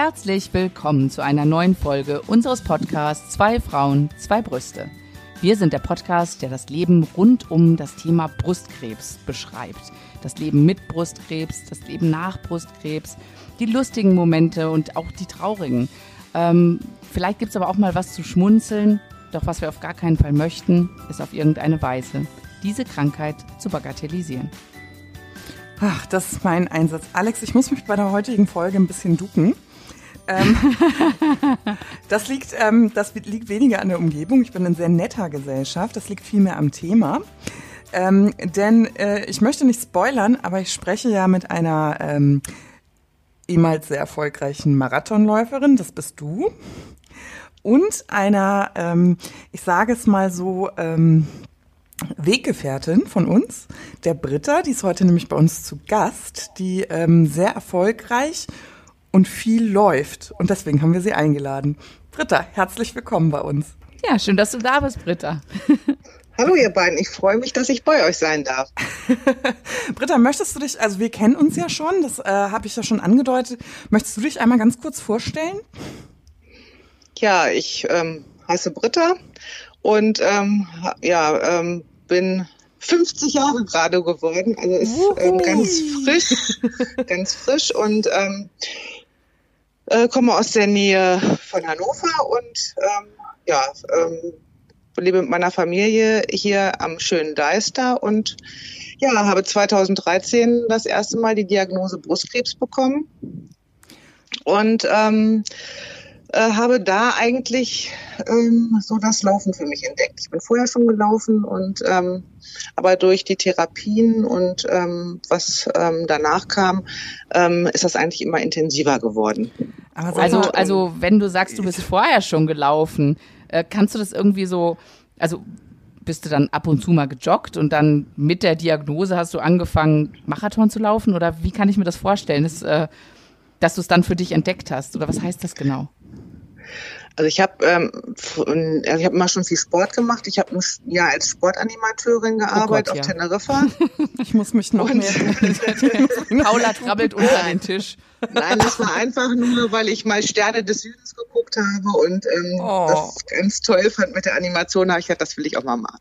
Herzlich willkommen zu einer neuen Folge unseres Podcasts Zwei Frauen, zwei Brüste. Wir sind der Podcast, der das Leben rund um das Thema Brustkrebs beschreibt. Das Leben mit Brustkrebs, das Leben nach Brustkrebs, die lustigen Momente und auch die traurigen. Ähm, vielleicht gibt es aber auch mal was zu schmunzeln, doch was wir auf gar keinen Fall möchten, ist auf irgendeine Weise diese Krankheit zu bagatellisieren. Ach, das ist mein Einsatz. Alex, ich muss mich bei der heutigen Folge ein bisschen ducken. Ähm, das, liegt, ähm, das liegt weniger an der Umgebung. Ich bin in sehr netter Gesellschaft. Das liegt vielmehr am Thema. Ähm, denn äh, ich möchte nicht spoilern, aber ich spreche ja mit einer ähm, ehemals sehr erfolgreichen Marathonläuferin, das bist du, und einer, ähm, ich sage es mal so, ähm, Weggefährtin von uns, der Britta, die ist heute nämlich bei uns zu Gast, die ähm, sehr erfolgreich und viel läuft. Und deswegen haben wir sie eingeladen. Britta, herzlich willkommen bei uns. Ja, schön, dass du da bist, Britta. Hallo ihr beiden, ich freue mich, dass ich bei euch sein darf. Britta, möchtest du dich, also wir kennen uns ja schon, das äh, habe ich ja schon angedeutet, möchtest du dich einmal ganz kurz vorstellen? Ja, ich ähm, heiße Britta und ähm, ja, ähm, bin 50 Jahre gerade geworden, also ist ähm, ganz frisch, ganz frisch. Und ähm, äh, komme aus der Nähe von Hannover und ähm, ja, ähm, lebe mit meiner Familie hier am schönen Deister. Und ja, habe 2013 das erste Mal die Diagnose Brustkrebs bekommen. Und ähm, äh, habe da eigentlich ähm, so das Laufen für mich entdeckt. Ich bin vorher schon gelaufen und ähm, aber durch die Therapien und ähm, was ähm, danach kam, ähm, ist das eigentlich immer intensiver geworden. Also, also wenn du sagst, du bist vorher schon gelaufen, äh, kannst du das irgendwie so, also bist du dann ab und zu mal gejoggt und dann mit der Diagnose hast du angefangen, Marathon zu laufen? Oder wie kann ich mir das vorstellen, dass, äh, dass du es dann für dich entdeckt hast? Oder was heißt das genau? Also ich habe ähm, also ich habe immer schon viel Sport gemacht. Ich habe ein Jahr als Sportanimateurin gearbeitet oh Gott, auf ja. Teneriffa. ich muss mich noch mehr. Paula krabbelt unter den Tisch. Nein, das war einfach nur, weil ich mal Sterne des Südens geguckt habe und ähm, oh. das ganz toll fand mit der Animation. habe ich gedacht, das will ich auch mal machen.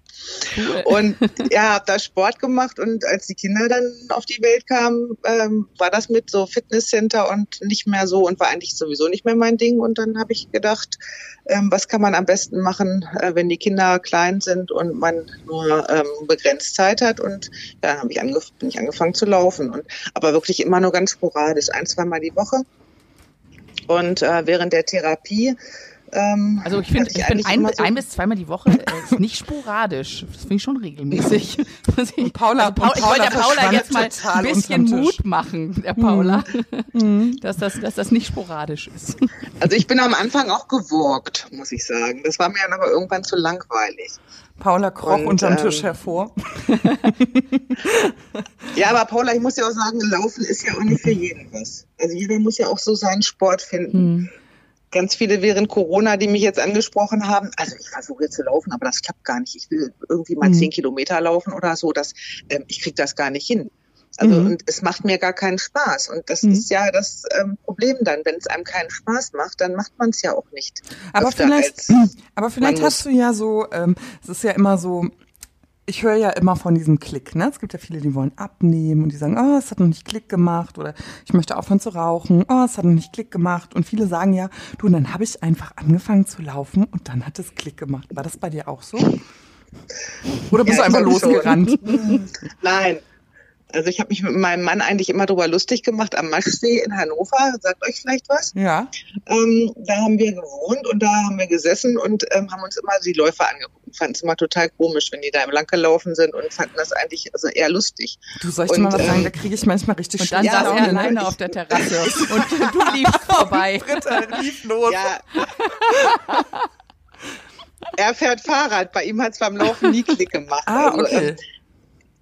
Cool. Und ja, habe da Sport gemacht und als die Kinder dann auf die Welt kamen, ähm, war das mit so Fitnesscenter und nicht mehr so und war eigentlich sowieso nicht mehr mein Ding. Und dann habe ich gedacht, ähm, was kann man am besten machen, äh, wenn die Kinder klein sind und man nur ähm, begrenzt Zeit hat. Und dann habe ich angef bin ich angefangen zu laufen. Und aber wirklich immer nur ganz sporadisch, ein, zweimal die Woche. Und äh, während der Therapie ähm, also ich finde, ich, ich bin ein, so ein, bis zweimal die Woche äh, ist nicht sporadisch. Das finde ich schon regelmäßig. und Paula, also Paula, ich wollte der Paula jetzt mal ein bisschen Mut machen, der Paula, mhm. dass, das, dass das nicht sporadisch ist. Also ich bin am Anfang auch gewurgt, muss ich sagen. Das war mir dann aber irgendwann zu langweilig. Paula kroch und, unterm ähm, Tisch hervor. ja, aber Paula, ich muss ja auch sagen, Laufen ist ja auch nicht für jeden was. Also jeder muss ja auch so seinen Sport finden. Mhm ganz viele während Corona, die mich jetzt angesprochen haben. Also ich versuche jetzt zu laufen, aber das klappt gar nicht. Ich will irgendwie mal mhm. zehn Kilometer laufen oder so. Das, ähm, ich kriege das gar nicht hin. Also mhm. und es macht mir gar keinen Spaß. Und das mhm. ist ja das ähm, Problem dann. Wenn es einem keinen Spaß macht, dann macht man es ja auch nicht. Aber vielleicht, aber vielleicht hast du ja so, ähm, es ist ja immer so, ich höre ja immer von diesem Klick. Ne? Es gibt ja viele, die wollen abnehmen und die sagen, oh, es hat noch nicht Klick gemacht oder ich möchte aufhören zu rauchen, oh, es hat noch nicht Klick gemacht. Und viele sagen ja, du, und dann habe ich einfach angefangen zu laufen und dann hat es Klick gemacht. War das bei dir auch so? Oder bist ja, du einfach losgerannt? Nein, also ich habe mich mit meinem Mann eigentlich immer drüber lustig gemacht am Maschsee in Hannover. Sagt euch vielleicht was? Ja. Ähm, da haben wir gewohnt und da haben wir gesessen und ähm, haben uns immer die Läufer angeguckt. Fanden es immer total komisch, wenn die da im Lang gelaufen sind und fanden das eigentlich also eher lustig. Du sollst dir mal was ähm, sagen, da kriege ich manchmal richtig Und dann saß er alleine auf der Terrasse und du liefst vorbei. Britta lief los. Ja. er fährt Fahrrad, bei ihm hat es beim Laufen nie Klick gemacht. Ah, also, okay. Also,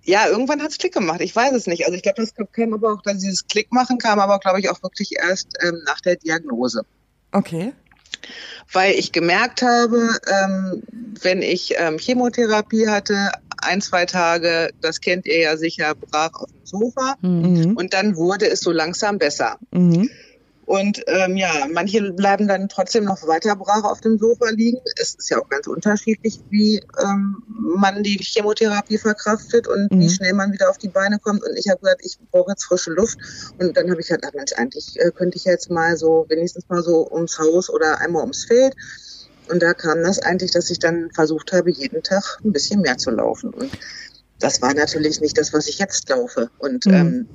ja, irgendwann hat es Klick gemacht. Ich weiß es nicht. Also ich glaube, das kam aber auch, dass dieses Klick machen kam aber, glaube ich, auch wirklich erst ähm, nach der Diagnose. Okay. Weil ich gemerkt habe, ähm, wenn ich ähm, Chemotherapie hatte, ein, zwei Tage, das kennt ihr ja sicher, brach auf dem Sofa. Mhm. Und dann wurde es so langsam besser. Mhm. Und ähm, ja, manche bleiben dann trotzdem noch weiter brach auf dem Sofa liegen. Es ist ja auch ganz unterschiedlich, wie ähm, man die Chemotherapie verkraftet und mhm. wie schnell man wieder auf die Beine kommt. Und ich habe gesagt, ich brauche jetzt frische Luft. Und dann habe ich ach Mensch, eigentlich äh, könnte ich jetzt mal so wenigstens mal so ums Haus oder einmal ums Feld. Und da kam das eigentlich, dass ich dann versucht habe, jeden Tag ein bisschen mehr zu laufen. Und das war natürlich nicht das, was ich jetzt laufe. Und mhm. ähm,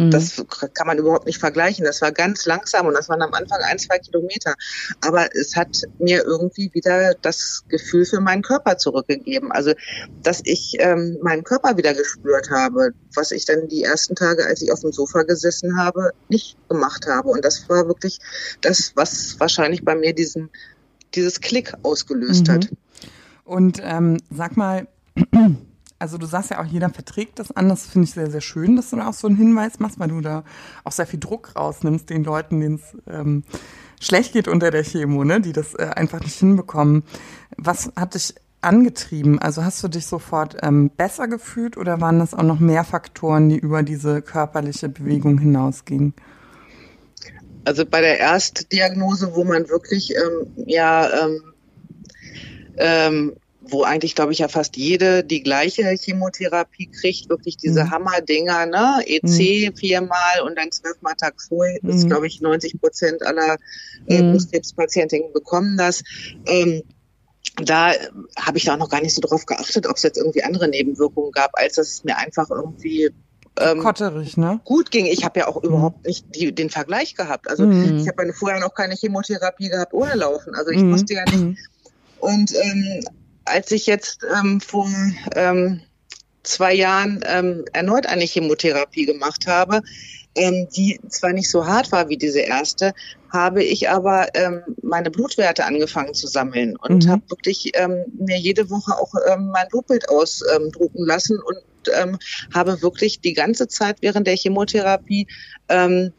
Mhm. Das kann man überhaupt nicht vergleichen. Das war ganz langsam und das waren am Anfang ein, zwei Kilometer. Aber es hat mir irgendwie wieder das Gefühl für meinen Körper zurückgegeben. Also, dass ich ähm, meinen Körper wieder gespürt habe, was ich dann die ersten Tage, als ich auf dem Sofa gesessen habe, nicht gemacht habe. Und das war wirklich das, was wahrscheinlich bei mir diesen, dieses Klick ausgelöst mhm. hat. Und ähm, sag mal, also du sagst ja auch, jeder verträgt das anders. Finde ich sehr, sehr schön, dass du da auch so einen Hinweis machst, weil du da auch sehr viel Druck rausnimmst, den Leuten, denen es ähm, schlecht geht unter der Chemo, ne, die das äh, einfach nicht hinbekommen. Was hat dich angetrieben? Also hast du dich sofort ähm, besser gefühlt oder waren das auch noch mehr Faktoren, die über diese körperliche Bewegung hinausgingen? Also bei der Erstdiagnose, wo man wirklich ähm, ja ähm, ähm, wo eigentlich, glaube ich, ja fast jede die gleiche Chemotherapie kriegt, wirklich diese mhm. Hammerdinger, ne? EC mhm. viermal und dann zwölfmal Taxol. Das ist, mhm. glaube ich, 90 Prozent aller äh, mhm. Brustkrebspatientinnen bekommen das. Ähm, da habe ich da auch noch gar nicht so drauf geachtet, ob es jetzt irgendwie andere Nebenwirkungen gab, als dass es mir einfach irgendwie ähm, Kotterig, ne? gut ging. Ich habe ja auch mhm. überhaupt nicht die, den Vergleich gehabt. Also mhm. ich habe vorher noch keine Chemotherapie gehabt ohne Laufen. Also ich mhm. wusste ja nicht. Und ähm, als ich jetzt ähm, vor ähm, zwei Jahren ähm, erneut eine Chemotherapie gemacht habe, ähm, die zwar nicht so hart war wie diese erste, habe ich aber ähm, meine Blutwerte angefangen zu sammeln und mhm. habe wirklich ähm, mir jede Woche auch ähm, mein Blutbild ausdrucken lassen und ähm, habe wirklich die ganze Zeit während der Chemotherapie ähm,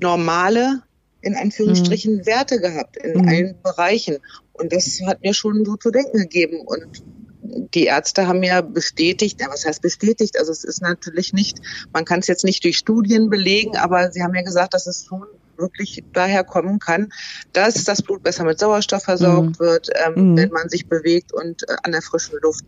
normale in Anführungsstrichen mhm. Werte gehabt in mhm. allen Bereichen. Und das hat mir schon so zu denken gegeben. Und die Ärzte haben mir bestätigt, ja, was heißt bestätigt? Also es ist natürlich nicht, man kann es jetzt nicht durch Studien belegen, aber sie haben mir gesagt, dass es schon wirklich daher kommen kann, dass das Blut besser mit Sauerstoff versorgt mhm. wird, ähm, mhm. wenn man sich bewegt und äh, an der frischen Luft.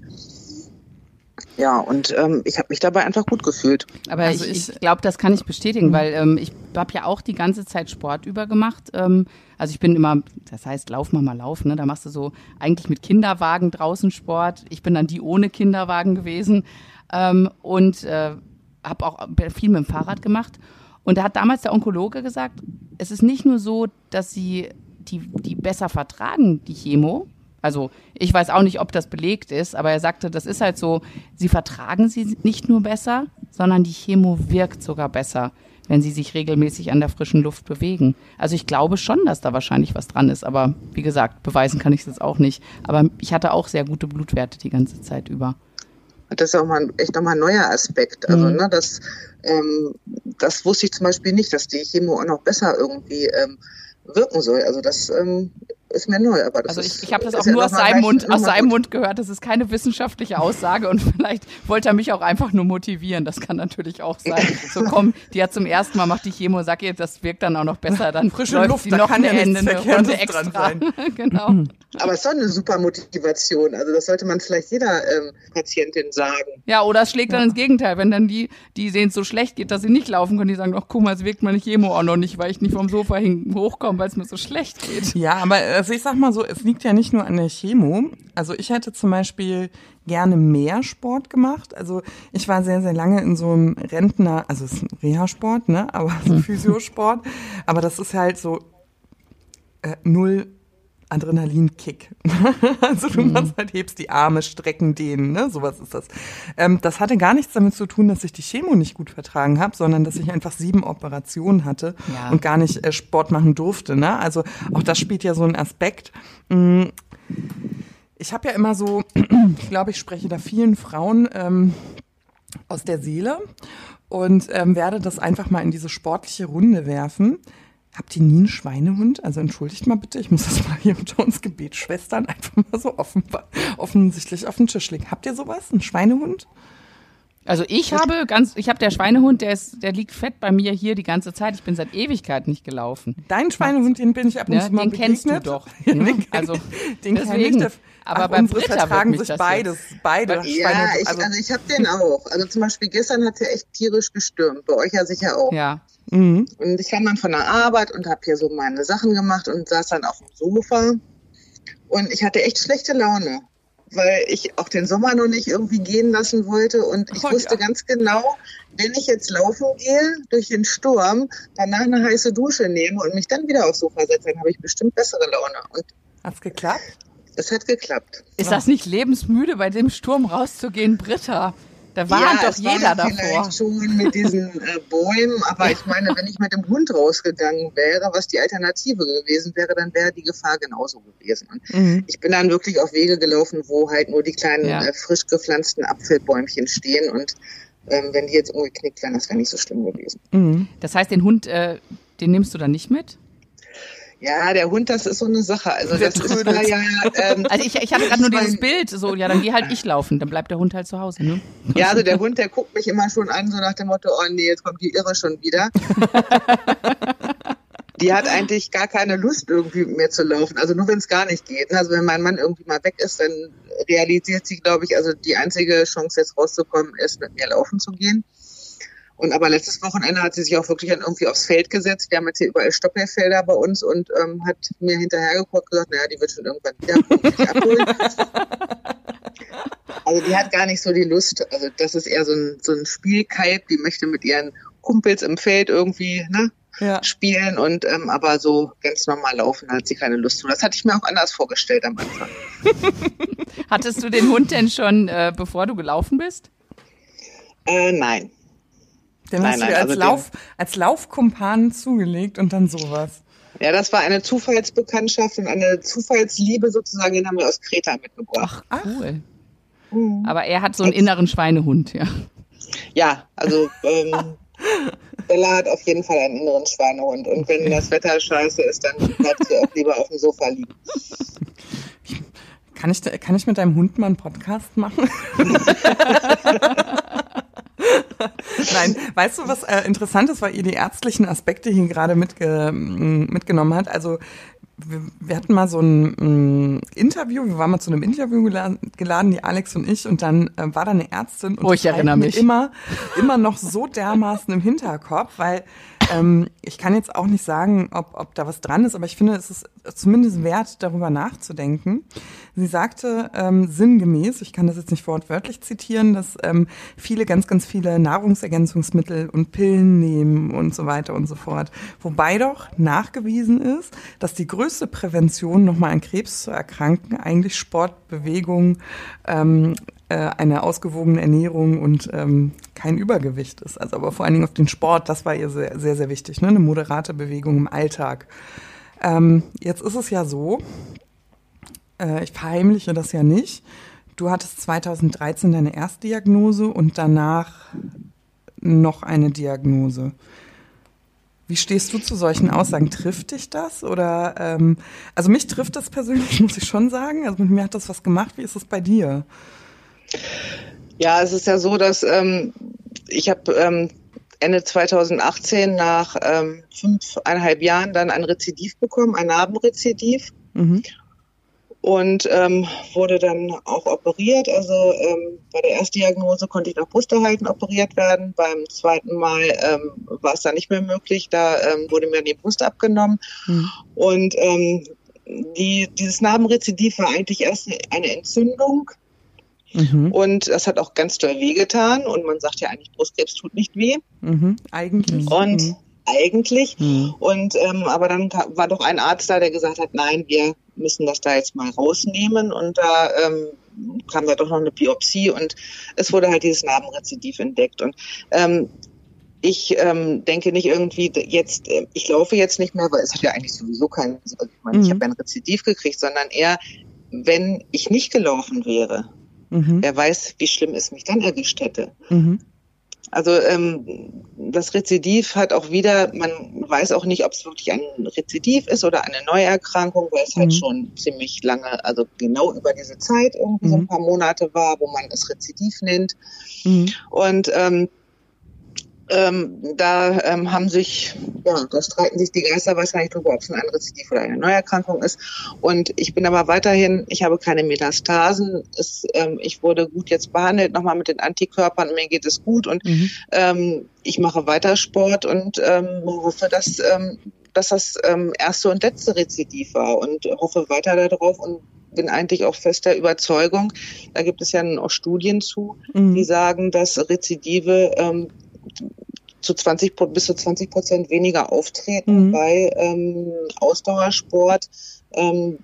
Ja, und ähm, ich habe mich dabei einfach gut gefühlt. Aber also ich, ich glaube, das kann ich bestätigen, mhm. weil ähm, ich habe ja auch die ganze Zeit Sport über gemacht. Ähm, also ich bin immer, das heißt, lauf mal mal laufen, ne? da machst du so eigentlich mit Kinderwagen draußen Sport. Ich bin dann die ohne Kinderwagen gewesen ähm, und äh, habe auch viel mit dem Fahrrad gemacht. Und da hat damals der Onkologe gesagt, es ist nicht nur so, dass sie die, die besser vertragen, die Chemo, also ich weiß auch nicht, ob das belegt ist, aber er sagte, das ist halt so, sie vertragen sie nicht nur besser, sondern die Chemo wirkt sogar besser, wenn sie sich regelmäßig an der frischen Luft bewegen. Also ich glaube schon, dass da wahrscheinlich was dran ist, aber wie gesagt, beweisen kann ich es auch nicht. Aber ich hatte auch sehr gute Blutwerte die ganze Zeit über. Das ist auch mal echt nochmal ein neuer Aspekt. Also, mhm. ne, das, ähm, das wusste ich zum Beispiel nicht, dass die Chemo auch noch besser irgendwie ähm, wirken soll. Also das ähm, ist mir neu. Aber das also ich, ich habe das auch nur aus seinem, Mund, aus seinem Mund gehört. Das ist keine wissenschaftliche Aussage und vielleicht wollte er mich auch einfach nur motivieren. Das kann natürlich auch sein. So komm, die hat zum ersten Mal macht die Chemo, sag ihr, das wirkt dann auch noch besser. Dann frische läuft Luft, die noch eine ja Ende, eine extra. genau. Aber es ist doch eine super Motivation. Also das sollte man vielleicht jeder ähm, Patientin sagen. Ja, oder es schlägt dann ins Gegenteil, wenn dann die, die sehen es so schlecht geht, dass sie nicht laufen können, die sagen, ach guck mal, es wirkt meine Chemo auch noch nicht, weil ich nicht vom Sofa hochkomme, weil es mir so schlecht geht. Ja, aber also ich sag mal so, es liegt ja nicht nur an der Chemo. Also ich hätte zum Beispiel gerne mehr Sport gemacht. Also ich war sehr, sehr lange in so einem Rentner, also es ist ein Reha-Sport, ne, aber so Physiosport. Aber das ist halt so äh, null Adrenalinkick. also du mhm. machst halt, hebst die Arme, strecken dehnen, ne? Sowas ist das. Ähm, das hatte gar nichts damit zu tun, dass ich die Chemo nicht gut vertragen habe, sondern dass ich einfach sieben Operationen hatte ja. und gar nicht äh, Sport machen durfte. Ne? Also auch das spielt ja so einen Aspekt. Mm. Ich habe ja immer so, ich glaube, ich spreche da vielen Frauen ähm, aus der Seele und ähm, werde das einfach mal in diese sportliche Runde werfen. Habt ihr nie einen Schweinehund? Also entschuldigt mal bitte, ich muss das mal hier unter uns Gebetsschwestern einfach mal so offen, offensichtlich auf den Tisch legen. Habt ihr sowas? Einen Schweinehund? Also ich habe ganz, ich habe der Schweinehund, der ist, der liegt fett bei mir hier die ganze Zeit. Ich bin seit Ewigkeit nicht gelaufen. Dein Schweinehund, den bin ich ab und Ja, zu mal den kennst du begegnet. doch. Ja, ne? den, Also den kenn deswegen. ich. Der- Aber Ach, bei unsere Britta vertragen sich das beides, beide Ja, Schweinehunde. ich, Also, also ich habe den auch. Also zum Beispiel gestern hat er echt tierisch gestürmt. Bei euch ja sicher auch. ja, mhm. Und ich kam dann von der Arbeit und habe hier so meine Sachen gemacht und saß dann auf dem Sofa. Und ich hatte echt schlechte Laune, weil ich auch den Sommer noch nicht irgendwie gehen lassen wollte. Und ich Oh, wusste ja. ganz genau, wenn ich jetzt laufen gehe durch den Sturm, danach eine heiße Dusche nehme und mich dann wieder aufs Sofa setze, dann habe ich bestimmt bessere Laune. Und Hat's geklappt? es hat geklappt. ist das nicht lebensmüde, bei dem Sturm rauszugehen, Britta? Da warnt doch es war jeder davor. Vielleicht schon mit diesen äh, Bäumen, aber ich meine, wenn ich mit dem Hund rausgegangen wäre, was die Alternative gewesen wäre, dann wäre die Gefahr genauso gewesen. Und Mhm. ich bin dann wirklich auf Wege gelaufen, wo halt nur die kleinen Ja. äh, frisch gepflanzten Apfelbäumchen stehen und ähm, wenn die jetzt umgeknickt wären, das wäre nicht so schlimm gewesen. Mhm. Das heißt, den Hund, äh, den nimmst du dann nicht mit? Ja, der Hund, das ist so eine Sache. Also Der das ist trödelt. ja, ähm, Also ich, ich hatte gerade nur dieses Bild, so, ja, dann geh halt ich laufen, dann bleibt der Hund halt zu Hause, ne? Ja, also der Hund, der guckt mich immer schon an, so nach dem Motto, oh nee, jetzt kommt die Irre schon wieder. die hat eigentlich gar keine Lust, irgendwie mit mir zu laufen. Also nur wenn es gar nicht geht. Also wenn mein Mann irgendwie mal weg ist, dann realisiert sie, glaube ich, also die einzige Chance jetzt rauszukommen, ist mit mir laufen zu gehen. Und aber letztes Wochenende hat sie sich auch wirklich dann irgendwie aufs Feld gesetzt. Wir haben jetzt hier überall Stoppelfelder bei uns und ähm, hat mir hinterher geguckt und gesagt, naja, die wird schon irgendwann mich abholen. Also die hat gar nicht so die Lust. Also das ist eher so ein, so ein Spielkalb, die möchte mit ihren Kumpels im Feld irgendwie ne, Ja. spielen und ähm, aber so ganz normal laufen hat sie keine Lust zu. Das hatte ich mir auch anders vorgestellt am Anfang. Hattest du den Hund denn schon, äh, bevor du gelaufen bist? Äh, nein. Den Nein, hast du nein, dir als, also den- Lauf, als Laufkumpan zugelegt und dann sowas. Ja, das war eine Zufallsbekanntschaft und eine Zufallsliebe sozusagen, den haben wir aus Kreta mitgebracht. Ach, cool. Mhm. Aber er hat so einen inneren Schweinehund, ja. Ja, also ähm, Bella hat auf jeden Fall einen inneren Schweinehund und wenn das Wetter scheiße ist, dann bleibt sie auch lieber auf dem Sofa liegen. Kann ich, da- kann ich mit deinem Hund mal einen Podcast machen? Nein, weißt du, was äh, interessant ist, weil ihr die ärztlichen Aspekte hier gerade mitge m, mitgenommen hat? Also wir, wir hatten mal so ein m, Interview, wir waren mal zu einem Interview geladen, geladen die Alex und ich, und dann äh, war da eine Ärztin und Oh, ich erinnere mich. immer, immer noch so dermaßen im Hinterkopf, weil ähm, ich kann jetzt auch nicht sagen, ob, ob da was dran ist, aber ich finde, es ist zumindest wert, darüber nachzudenken. Sie sagte ähm, sinngemäß, ich kann das jetzt nicht wortwörtlich zitieren, dass ähm, viele ganz, ganz viele Nahrungsergänzungsmittel und Pillen nehmen und so weiter und so fort. Wobei doch nachgewiesen ist, dass die größte Prävention, nochmal an Krebs zu erkranken, eigentlich Sport, Bewegung, ähm, äh, eine ausgewogene Ernährung und ähm, kein Übergewicht ist. Also aber vor allen Dingen auf den Sport, das war ihr sehr, sehr, sehr wichtig, ne? eine moderate Bewegung im Alltag. Ähm, jetzt ist es ja so, äh, ich verheimliche das ja nicht. Du hattest 2013 deine Erstdiagnose und danach noch eine Diagnose. Wie stehst du zu solchen Aussagen? Trifft dich das? Oder ähm, also mich trifft das persönlich, muss ich schon sagen. Also mit mir hat das was gemacht. Wie ist es bei dir? Ja, es ist ja so, dass ähm, ich habe ähm, Ende 2018 nach ähm, fünfeinhalb Jahren dann ein Rezidiv bekommen, ein Narbenrezidiv Mhm. und ähm, wurde dann auch operiert. Also ähm, bei der Erstdiagnose konnte ich nach Brusterhalten operiert werden. Beim zweiten Mal ähm, war es dann nicht mehr möglich. Da ähm, wurde mir die Brust abgenommen. Mhm. Und ähm, die, dieses Narbenrezidiv war eigentlich erst eine Entzündung. Mhm. Und das hat auch ganz doll wehgetan. Und man sagt ja eigentlich, Brustkrebs tut nicht weh. Mhm. Eigentlich. Und Mhm. eigentlich. Hm. Und ähm, aber dann war doch ein Arzt da, der gesagt hat, nein, wir müssen das da jetzt mal rausnehmen. Und da ähm, kam da doch noch eine Biopsie und es wurde halt dieses Narbenrezidiv entdeckt. Und ähm, ich ähm, denke nicht irgendwie jetzt, äh, ich laufe jetzt nicht mehr, weil es hat ja eigentlich sowieso keinen, also ich meine, ich Mhm. habe ja ein Rezidiv gekriegt, sondern eher, wenn ich nicht gelaufen wäre, Mhm. wer weiß, wie schlimm es mich dann erwischt hätte. Mhm. Also ähm, das Rezidiv hat auch wieder, man weiß auch nicht, ob es wirklich ein Rezidiv ist oder eine Neuerkrankung, weil es halt mhm. halt schon ziemlich lange, also genau über diese Zeit irgendwie mhm. so ein mhm. paar Monate war, wo man es Rezidiv nennt. Mhm. Und ähm, ähm, da ähm, haben sich, ja, da streiten sich die Geister wahrscheinlich darüber, ob es ein Rezidiv oder eine Neuerkrankung ist. Und ich bin aber weiterhin, ich habe keine Metastasen. Es, ähm, ich wurde gut jetzt behandelt, nochmal mit den Antikörpern, mir geht es gut und mhm. ähm, ich mache weiter Sport und ähm, hoffe, dass, ähm, dass das ähm, erste und letzte Rezidiv war und hoffe weiter darauf und bin eigentlich auch fester Überzeugung, da gibt es ja auch Studien zu, mhm. die sagen, dass Rezidive ähm, zu 20 bis zu 20 Prozent weniger auftreten mhm. bei ähm, Ausdauersport, ähm,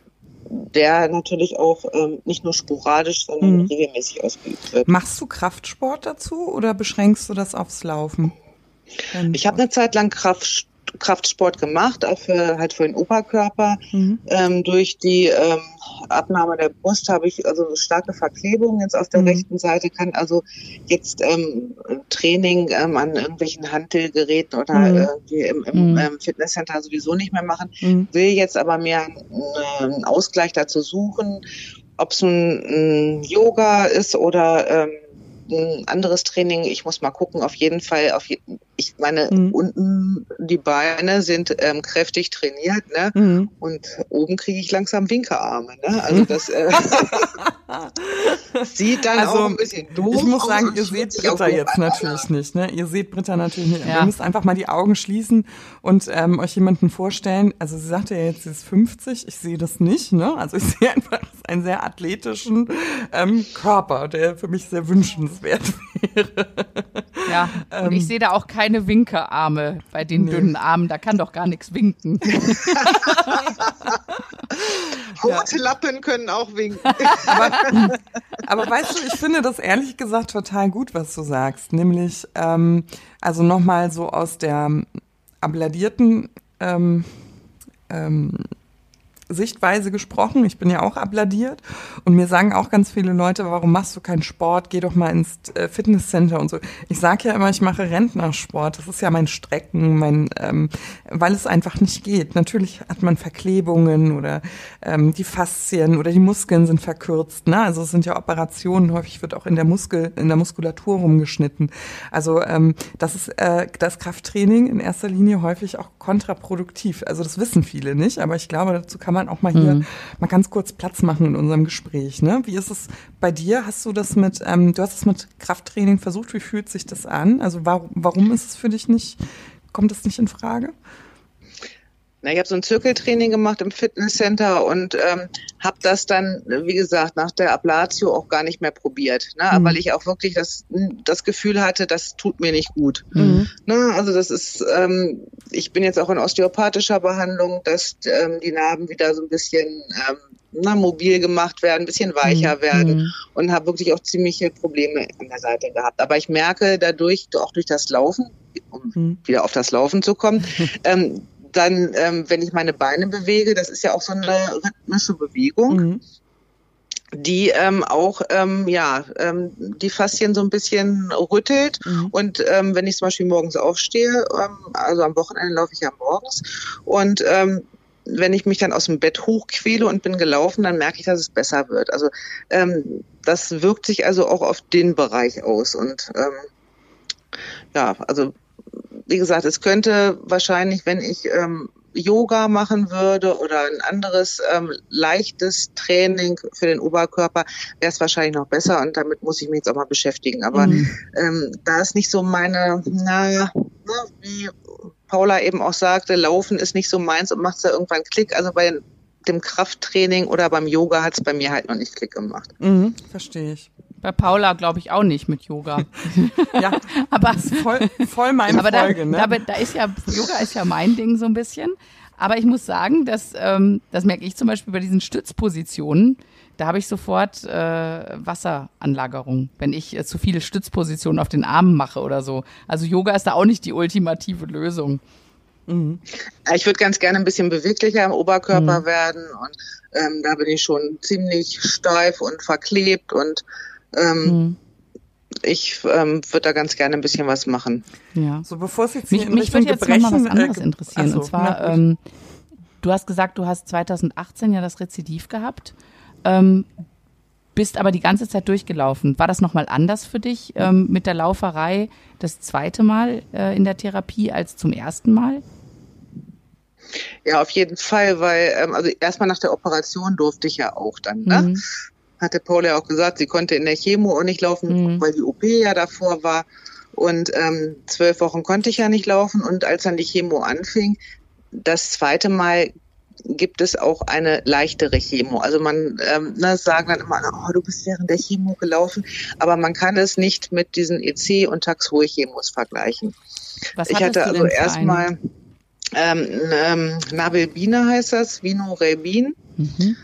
der natürlich auch ähm, nicht nur sporadisch, sondern mhm. regelmäßig ausgeübt wird. Machst du Kraftsport dazu oder beschränkst du das aufs Laufen? Ich habe eine Zeit lang Kraft, Kraftsport gemacht, auch für, halt für den Oberkörper. Mhm. Ähm, durch die ähm, Abnahme der Brust habe ich also starke Verklebung jetzt auf der mhm. rechten Seite, kann also jetzt ähm, Training ähm, an irgendwelchen Handelgeräten oder mhm. äh, im, im mhm. ähm, Fitnesscenter sowieso nicht mehr machen, mhm. will jetzt aber mehr einen Ausgleich dazu suchen, ob es ein, ein Yoga ist oder ähm, ein anderes Training. Ich muss mal gucken. Auf jeden Fall, auf je, ich meine, mhm. unten die Beine sind ähm, kräftig trainiert, ne? Mhm. Und oben kriege ich langsam Winkearme, ne? Also das äh, sieht dann also, auch ein bisschen doof Ich muss sagen, ihr seht Britta jetzt natürlich nicht, ne? Ihr seht Britta natürlich nicht. Ja. Ihr müsst einfach mal die Augen schließen und ähm, euch jemanden vorstellen. Also sie sagte ja jetzt, sie ist 50. Ich sehe das nicht, ne? Also ich sehe einfach einen sehr athletischen ähm, Körper, der für mich sehr wünschenswert wäre. Ja, und ich ähm, sehe da auch keine Winkerarme bei den nee. dünnen Armen. Da kann doch gar nichts winken. Rote Lappen können auch winken. Aber, aber, weißt du, ich finde das ehrlich gesagt total gut, was du sagst. Nämlich, ähm, also nochmal so aus der abladierten ähm, ähm, Sichtweise gesprochen. Ich bin ja auch abladiert und mir sagen auch ganz viele Leute, warum machst du keinen Sport? Geh doch mal ins äh, Fitnesscenter und so. Ich sage ja immer, ich mache Rentnersport. Das ist ja mein Strecken, mein, ähm, weil es einfach nicht geht. Natürlich hat man Verklebungen oder ähm, die Faszien oder die Muskeln sind verkürzt. Ne? Also es sind ja Operationen. Häufig wird auch in der Muskel, in der Muskulatur rumgeschnitten. Also ähm, das ist äh, das Krafttraining in erster Linie häufig auch kontraproduktiv. Also das wissen viele nicht, aber ich glaube, dazu kann man auch mal hier mhm. mal ganz kurz Platz machen in unserem Gespräch. Ne? Wie ist es bei dir? Hast du das mit, ähm, du hast es mit Krafttraining versucht, wie fühlt sich das an? Also warum, warum ist es für dich nicht, kommt das nicht in Frage? Na, ich habe so ein Zirkeltraining gemacht im Fitnesscenter und ähm, habe das dann, wie gesagt, nach der Ablatio auch gar nicht mehr probiert, ne? Mhm. weil ich auch wirklich das, das Gefühl hatte, das tut mir nicht gut. Mhm. Ne? Also das ist, ähm, ich bin jetzt auch in osteopathischer Behandlung, dass ähm, die Narben wieder so ein bisschen ähm, na, mobil gemacht werden, ein bisschen weicher mhm. werden mhm. und habe wirklich auch ziemliche Probleme an der Seite gehabt. Aber ich merke dadurch, auch durch das Laufen, um mhm. wieder auf das Laufen zu kommen, ähm, dann, ähm, wenn ich meine Beine bewege, das ist ja auch so eine rhythmische Bewegung. Mhm. die ähm, auch ähm, ja ähm, die Faszien so ein bisschen rüttelt mhm. und ähm, wenn ich zum Beispiel morgens aufstehe, ähm, also am Wochenende laufe ich ja morgens und ähm, wenn ich mich dann aus dem Bett hochquäle und bin gelaufen, dann merke ich, dass es besser wird. Also ähm, das wirkt sich also auch auf den Bereich aus und ähm, ja, also wie gesagt, es könnte wahrscheinlich, wenn ich ähm, Yoga machen würde oder ein anderes ähm, leichtes Training für den Oberkörper, wäre es wahrscheinlich noch besser und damit muss ich mich jetzt auch mal beschäftigen. Aber mhm. ähm, da ist nicht so meine, na, na, wie Paula eben auch sagte, Laufen ist nicht so meins und macht da irgendwann Klick. Also bei dem Krafttraining oder beim Yoga hat es bei mir halt noch nicht Klick gemacht. Mhm, verstehe ich. Bei Paula glaube ich auch nicht mit Yoga. ja, aber voll, voll meine aber Folge. Da, ne? da, da ist ja Yoga ist ja mein Ding so ein bisschen. Aber ich muss sagen, dass ähm, das merke ich zum Beispiel bei diesen Stützpositionen. Da habe ich sofort äh, Wasseranlagerung, wenn ich äh, zu viele Stützpositionen auf den Armen mache oder so. Also Yoga ist da auch nicht die ultimative Lösung. Mhm. Ich würde ganz gerne ein bisschen beweglicher im Oberkörper mhm. werden und ähm, da bin ich schon ziemlich steif und verklebt und ähm, mhm. ich ähm, würde da ganz gerne ein bisschen was machen. Ja. So bevor es jetzt Mich, mich würde jetzt noch mal was äh, anderes interessieren. so, und zwar, na ähm, du hast gesagt, du hast 2018 ja das Rezidiv gehabt, ähm, bist aber die ganze Zeit durchgelaufen. War das nochmal anders für dich ähm, mit der Lauferei das zweite Mal äh, in der Therapie als zum ersten Mal? Ja, auf jeden Fall, weil ähm, also erstmal nach der Operation durfte ich ja auch dann. Ne? Mhm. Hatte Paul ja auch gesagt, sie konnte in der Chemo auch nicht laufen, Mhm. weil die OP ja davor war. Und ähm, zwölf Wochen konnte ich ja nicht laufen. Und als dann die Chemo anfing, das zweite Mal gibt es auch eine leichtere Chemo. Also man ähm, ne, sagen dann immer, oh, du bist während der Chemo gelaufen, aber man kann es nicht mit diesen EC und Taxol-Chemos vergleichen. Was ich hatte also erstmal ähm, ähm, Nabilbina heißt das, Vinorelbin. Mhm.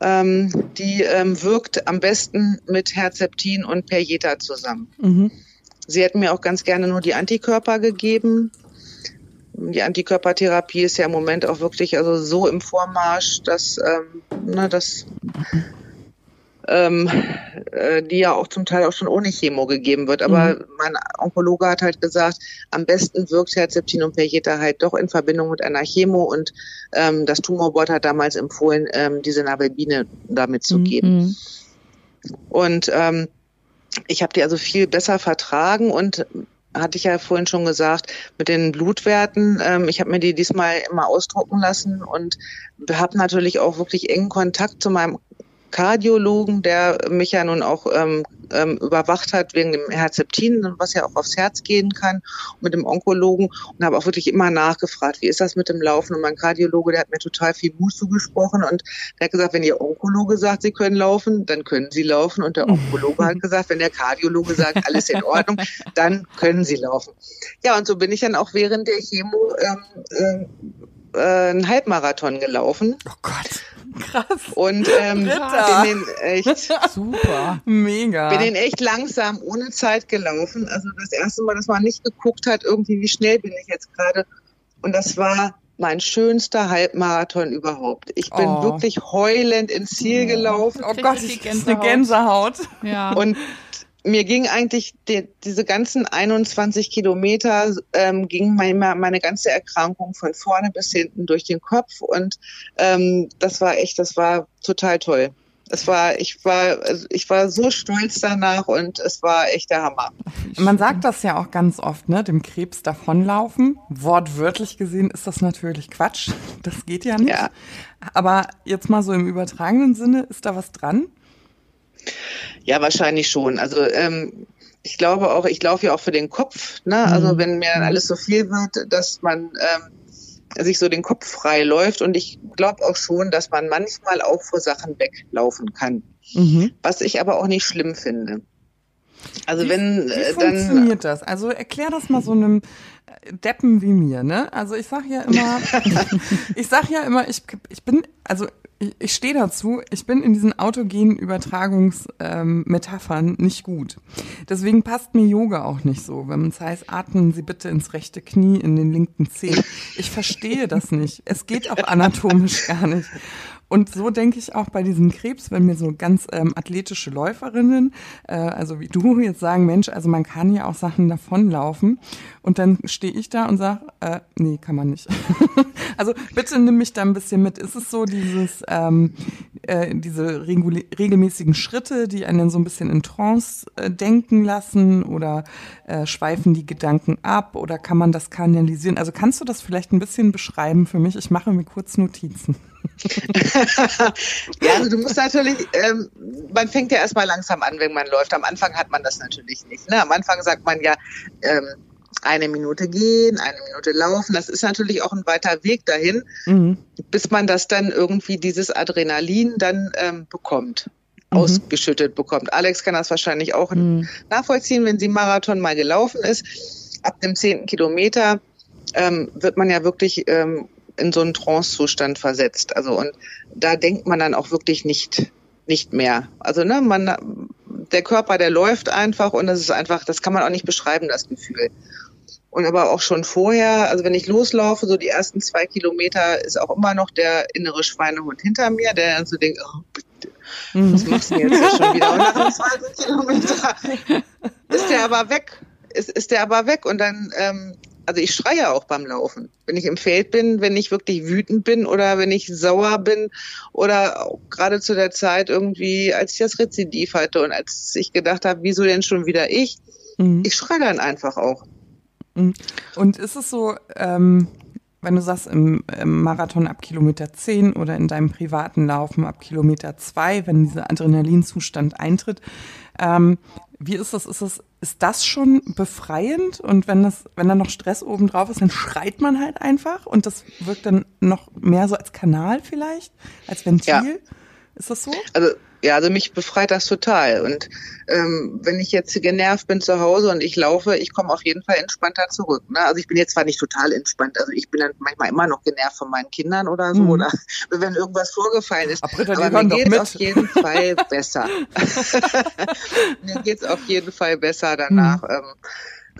Ähm, die ähm, wirkt am besten mit Herzeptin und Perjeta zusammen. Mhm. Sie hätten mir auch ganz gerne nur die Antikörper gegeben. Die Antikörpertherapie ist ja im Moment auch wirklich also so im Vormarsch, dass, ähm, na, dass ähm, äh, die ja auch zum Teil auch schon ohne Chemo gegeben wird. Aber mein Onkologe hat halt gesagt, am besten wirkt Herzeptin und Perjeta halt doch in Verbindung mit einer Chemo und ähm, das Tumorboard hat damals empfohlen, ähm, diese Nabelbine damit zu geben. Mhm. Und ähm, ich habe die also viel besser vertragen und hatte ich ja vorhin schon gesagt, mit den Blutwerten, ähm, ich habe mir die diesmal immer ausdrucken lassen und habe natürlich auch wirklich engen Kontakt zu meinem Kardiologen, der mich ja nun auch ähm, ähm, überwacht hat wegen dem Herzeptin, was ja auch aufs Herz gehen kann, mit dem Onkologen und habe auch wirklich immer nachgefragt, wie ist das mit dem Laufen? Und mein Kardiologe, der hat mir total viel Mut zugesprochen und der hat gesagt, wenn Ihr Onkologe sagt, Sie können laufen, dann können Sie laufen. Und der Onkologe hat gesagt, wenn der Kardiologe sagt, alles in Ordnung, dann können Sie laufen. Ja, und so bin ich dann auch während der Chemo ähm, äh, äh, einen Halbmarathon gelaufen Oh Gott, krass. und ähm, Britta. bin den echt Super. Mega. bin den echt langsam ohne Zeit gelaufen. Also das erste Mal, dass man nicht geguckt hat, irgendwie wie schnell bin ich jetzt gerade. Und das war mein schönster Halbmarathon überhaupt. Ich bin Oh. wirklich heulend ins Ziel gelaufen. oh Gott, du die das ist eine Gänsehaut? Gänsehaut. Ja. Und mir ging eigentlich die, diese ganzen 21 Kilometer, ähm, ging meine, meine ganze Erkrankung von vorne bis hinten durch den Kopf. Und ähm, das war echt, das war total toll. Es war, ich war, also ich war so stolz danach und es war echt der Hammer. Man sagt das ja auch ganz oft, ne, dem Krebs davonlaufen. Wortwörtlich gesehen ist das natürlich Quatsch. Das geht ja nicht. Ja. Aber jetzt mal so im übertragenen Sinne, ist da was dran? Ja, wahrscheinlich schon. Also ähm, ich glaube auch, ich laufe ja auch für den Kopf. Ne? Also wenn mir dann alles so viel wird, dass man ähm, sich so den Kopf frei läuft. Und ich glaube auch schon, dass man manchmal auch vor Sachen weglaufen kann. Mhm. Was ich aber auch nicht schlimm finde. Also Wie, wenn wie äh, dann funktioniert das? Also erklär das mal so einem äh, Deppen wie mir, ne? Also ich sag ja immer, ich sag ja immer, ich, ich bin, also ich, ich stehe dazu, ich bin in diesen autogenen Übertragungsmetaphern ähm, nicht gut. Deswegen passt mir Yoga auch nicht so, wenn es heißt, atmen Sie bitte ins rechte Knie, in den linken Zeh. Ich verstehe das nicht. Es geht auch anatomisch gar nicht. Und so denke ich auch bei diesem Krebs, wenn mir so ganz ähm, athletische Läuferinnen, äh, also wie du jetzt sagen, Mensch, also man kann ja auch Sachen davonlaufen. Und dann stehe ich da und sage, äh, nee, kann man nicht. also bitte nimm mich da ein bisschen mit. Ist es so dieses, ähm, äh, diese regelmäßigen Schritte, die einen so ein bisschen in Trance äh, denken lassen oder äh, schweifen die Gedanken ab oder kann man das kanalisieren? Also kannst du das vielleicht ein bisschen beschreiben für mich? Ich mache mir kurz Notizen. ja, also du musst natürlich, ähm, man fängt ja erstmal langsam an, wenn man läuft. Am Anfang hat man das natürlich nicht. Ne? Am Anfang sagt man ja, ähm, eine Minute gehen, eine Minute laufen. Das ist natürlich auch ein weiter Weg dahin, Mhm. bis man das dann irgendwie dieses Adrenalin dann ähm, bekommt, ausgeschüttet bekommt. Alex kann das wahrscheinlich auch nachvollziehen, wenn sie Marathon mal gelaufen ist. Ab dem zehnten Kilometer ähm, wird man ja wirklich ähm, in so einen Trance-Zustand versetzt. Also und da denkt man dann auch wirklich nicht nicht mehr. Also ne, man der Körper, der läuft einfach und das ist einfach, das kann man auch nicht beschreiben, das Gefühl. Und aber auch schon vorher, also wenn ich loslaufe, so die ersten zwei Kilometer, ist auch immer noch der innere Schweinehund hinter mir, der dann so denkt, oh, bitte, was machst du jetzt schon wieder? Und nach dem zweiten Kilometer ist der aber weg. Ist, ist der aber weg und dann, ähm, also ich schreie auch beim Laufen. Wenn ich im Feld bin, wenn ich wirklich wütend bin oder wenn ich sauer bin oder gerade zu der Zeit irgendwie, als ich das Rezidiv hatte und als ich gedacht habe, wieso denn schon wieder ich? Mhm. Ich schreie dann einfach auch. Mhm. Und ist es so, ähm, wenn du sagst, im, im, Marathon ab Kilometer 10 oder in deinem privaten Laufen ab Kilometer 2, wenn dieser Adrenalinzustand eintritt, ähm, wie ist das? Ist das, ist das schon befreiend? Und wenn das, wenn da noch Stress oben drauf ist, dann schreit man halt einfach und das wirkt dann noch mehr so als Kanal vielleicht, als Ventil? Ja. Ist das so? Also ja, also mich befreit das total. Und ähm, wenn ich jetzt genervt bin zu Hause und ich laufe, ich komme auf jeden Fall entspannter zurück. Ne? Also ich bin jetzt zwar nicht total entspannt, also ich bin dann manchmal immer noch genervt von meinen Kindern oder so, mhm. oder wenn irgendwas vorgefallen ist. Aber, Britta, Aber mir geht auf jeden Fall besser. mir geht's auf jeden Fall besser danach. Mhm. Ähm,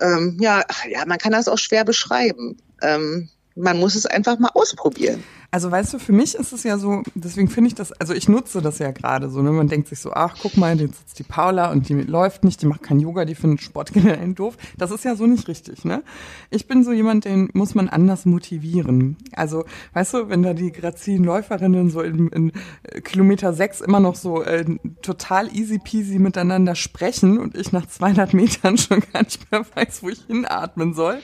ähm, ja, ja, man kann das auch schwer beschreiben. Ähm, man muss es einfach mal ausprobieren. Also weißt du, für mich ist es ja so, deswegen finde ich das, also ich nutze das ja gerade so, ne? Man denkt sich so, ach, guck mal, jetzt sitzt die Paula und die läuft nicht, die macht kein Yoga, die findet Sport generell doof. Das ist ja so nicht richtig, ne? Ich bin so jemand, den muss man anders motivieren. Also, weißt du, wenn da die grazilen Läuferinnen so in, in äh, Kilometer sechs immer noch so äh, total easy peasy miteinander sprechen und ich nach 200 Metern schon gar nicht mehr weiß, wo ich hinatmen soll.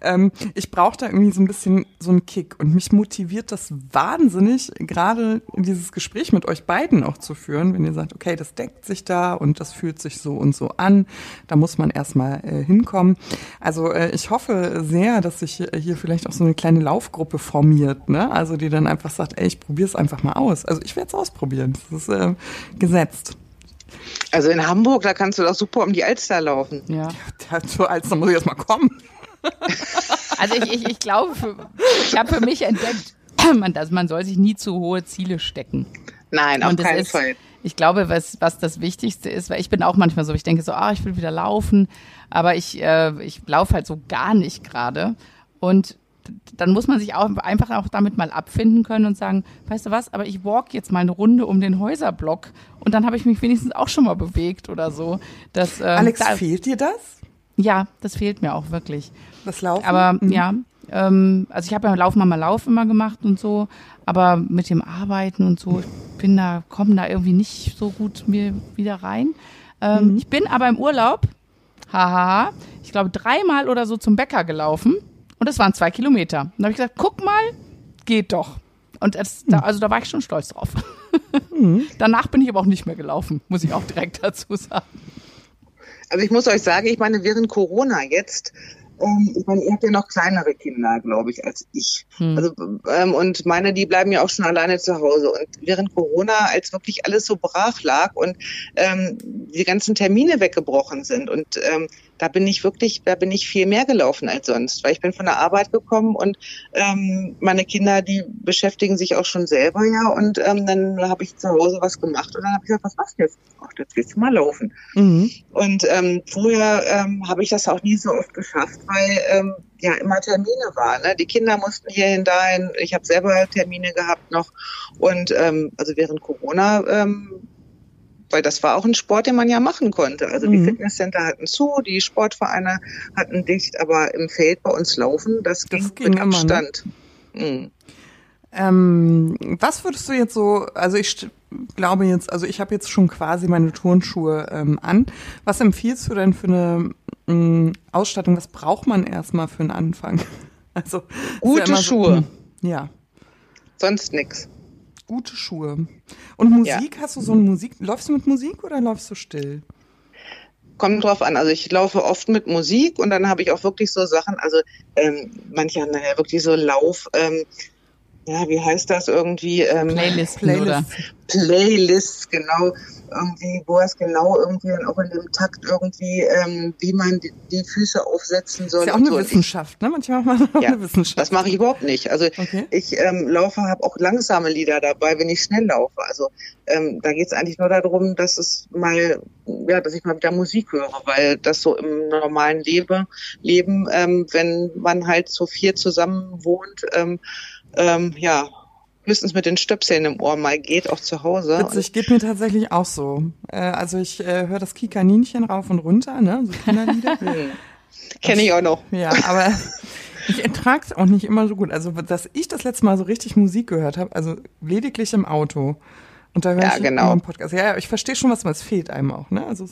Ähm, ich brauche da irgendwie so ein bisschen so einen Kick und mich motiviert das wahnsinnig, gerade dieses Gespräch mit euch beiden auch zu führen, wenn ihr sagt, okay, das deckt sich da und das fühlt sich so und so an. Da muss man erstmal äh, hinkommen. Also äh, ich hoffe sehr, dass sich hier vielleicht auch so eine kleine Laufgruppe formiert, ne? Also die dann einfach sagt, ey, ich probiere es einfach mal aus. Also ich werde es ausprobieren. Das ist äh, gesetzt. Also in Hamburg, da kannst du doch super um die Alster laufen. Ja. ja zur Alster muss ich erst mal kommen. Also ich, ich, ich glaube, für, ich habe für mich entdeckt, man, dass man soll sich nie zu hohe Ziele stecken. Nein, auf keinen ist, Fall. Ich glaube, was, was das Wichtigste ist, weil ich bin auch manchmal so, ich denke so, ah, ich will wieder laufen, aber ich, äh, ich laufe halt so gar nicht gerade. Und dann muss man sich auch einfach auch damit mal abfinden können und sagen, weißt du was, aber ich walk jetzt mal eine Runde um den Häuserblock und dann habe ich mich wenigstens auch schon mal bewegt oder so. Das, ähm, Alex, da, fehlt dir das? Ja, das fehlt mir auch wirklich. Das Laufen? Aber mhm. ja, ähm, also ich habe ja Lauf Mama Lauf immer gemacht und so, aber mit dem Arbeiten und so, ich bin da, komme da irgendwie nicht so gut mir wieder rein. Ähm, mhm. Ich bin aber im Urlaub, haha, ich glaube dreimal oder so zum Bäcker gelaufen und das waren zwei Kilometer. Und da habe ich gesagt, guck mal, geht doch. Und das, da, also da war ich schon stolz drauf. Mhm. Danach bin ich aber auch nicht mehr gelaufen, muss ich auch direkt dazu sagen. Also ich muss euch sagen, ich meine, während Corona jetzt ähm, ich meine, ihr habt ja noch kleinere Kinder, glaube ich, als ich. Hm. Also, ähm, und meine, die bleiben ja auch schon alleine zu Hause. Und während Corona, als wirklich alles so brach lag und ähm, die ganzen Termine weggebrochen sind und ähm, da bin ich wirklich, da bin ich viel mehr gelaufen als sonst, weil ich bin von der Arbeit gekommen und ähm, meine Kinder, die beschäftigen sich auch schon selber ja und ähm, dann habe ich zu Hause was gemacht und dann habe ich gesagt, was machst du jetzt? Ach, jetzt willst du mal laufen. Mhm. Und ähm, vorher ähm, habe ich das auch nie so oft geschafft, weil ähm, ja immer Termine waren. Ne? Die Kinder mussten hierhin dahin. Ich habe selber Termine gehabt noch und ähm, also während Corona ähm, weil das war auch ein Sport, den man ja machen konnte. Also die mhm. Fitnesscenter hatten zu, die Sportvereine hatten dicht, aber im Feld bei uns laufen, das, das ging, ging mit Abstand. Immer, ne? mhm. ähm, was würdest du jetzt so, also ich glaube jetzt, also ich habe jetzt schon quasi meine Turnschuhe ähm, an. Was empfiehlst du denn für eine ähm, Ausstattung? Was braucht man erstmal für einen Anfang? Also gute ja Schuhe. So, ja. Sonst gute Schuhe. Und Musik, ja. hast du so eine Musik? Läufst du mit Musik oder läufst du still? Kommt drauf an. Also ich laufe oft mit Musik und dann habe ich auch wirklich so Sachen, also ähm, manche haben ja wirklich so Lauf, ähm, ja, wie heißt das irgendwie? Ähm, Playlist, Playlist. Playlists, genau irgendwie, wo es genau irgendwie auch in dem Takt irgendwie, ähm, wie man die, die Füße aufsetzen soll. Das ist ja auch eine so. Wissenschaft, ne? Manchmal macht man auch ja, eine Wissenschaft. Das mache ich überhaupt nicht. Also okay. ich ähm, laufe, habe auch langsame Lieder dabei, wenn ich schnell laufe. Also ähm, da geht es eigentlich nur darum, dass es mal, ja, dass ich mal wieder Musik höre, weil das so im normalen Leben, Leben ähm, wenn man halt so viel zusammen wohnt, ähm, ähm, ja, höchstens mit den Stöpseln im Ohr mal geht, auch zu Hause. Witzig, geht mir tatsächlich auch so. Äh, also ich äh, höre das Kikaninchen rauf und runter, ne? So Kinderlieder. hm. Kenne ich auch noch. Ja, aber ich ertrage es auch nicht immer so gut. Also, dass ich das letzte Mal so richtig Musik gehört habe, also lediglich im Auto. Und da höre Ja, ich genau. einen Podcast. Ja, ja, ich verstehe schon, was es fehlt einem auch, ne? Also,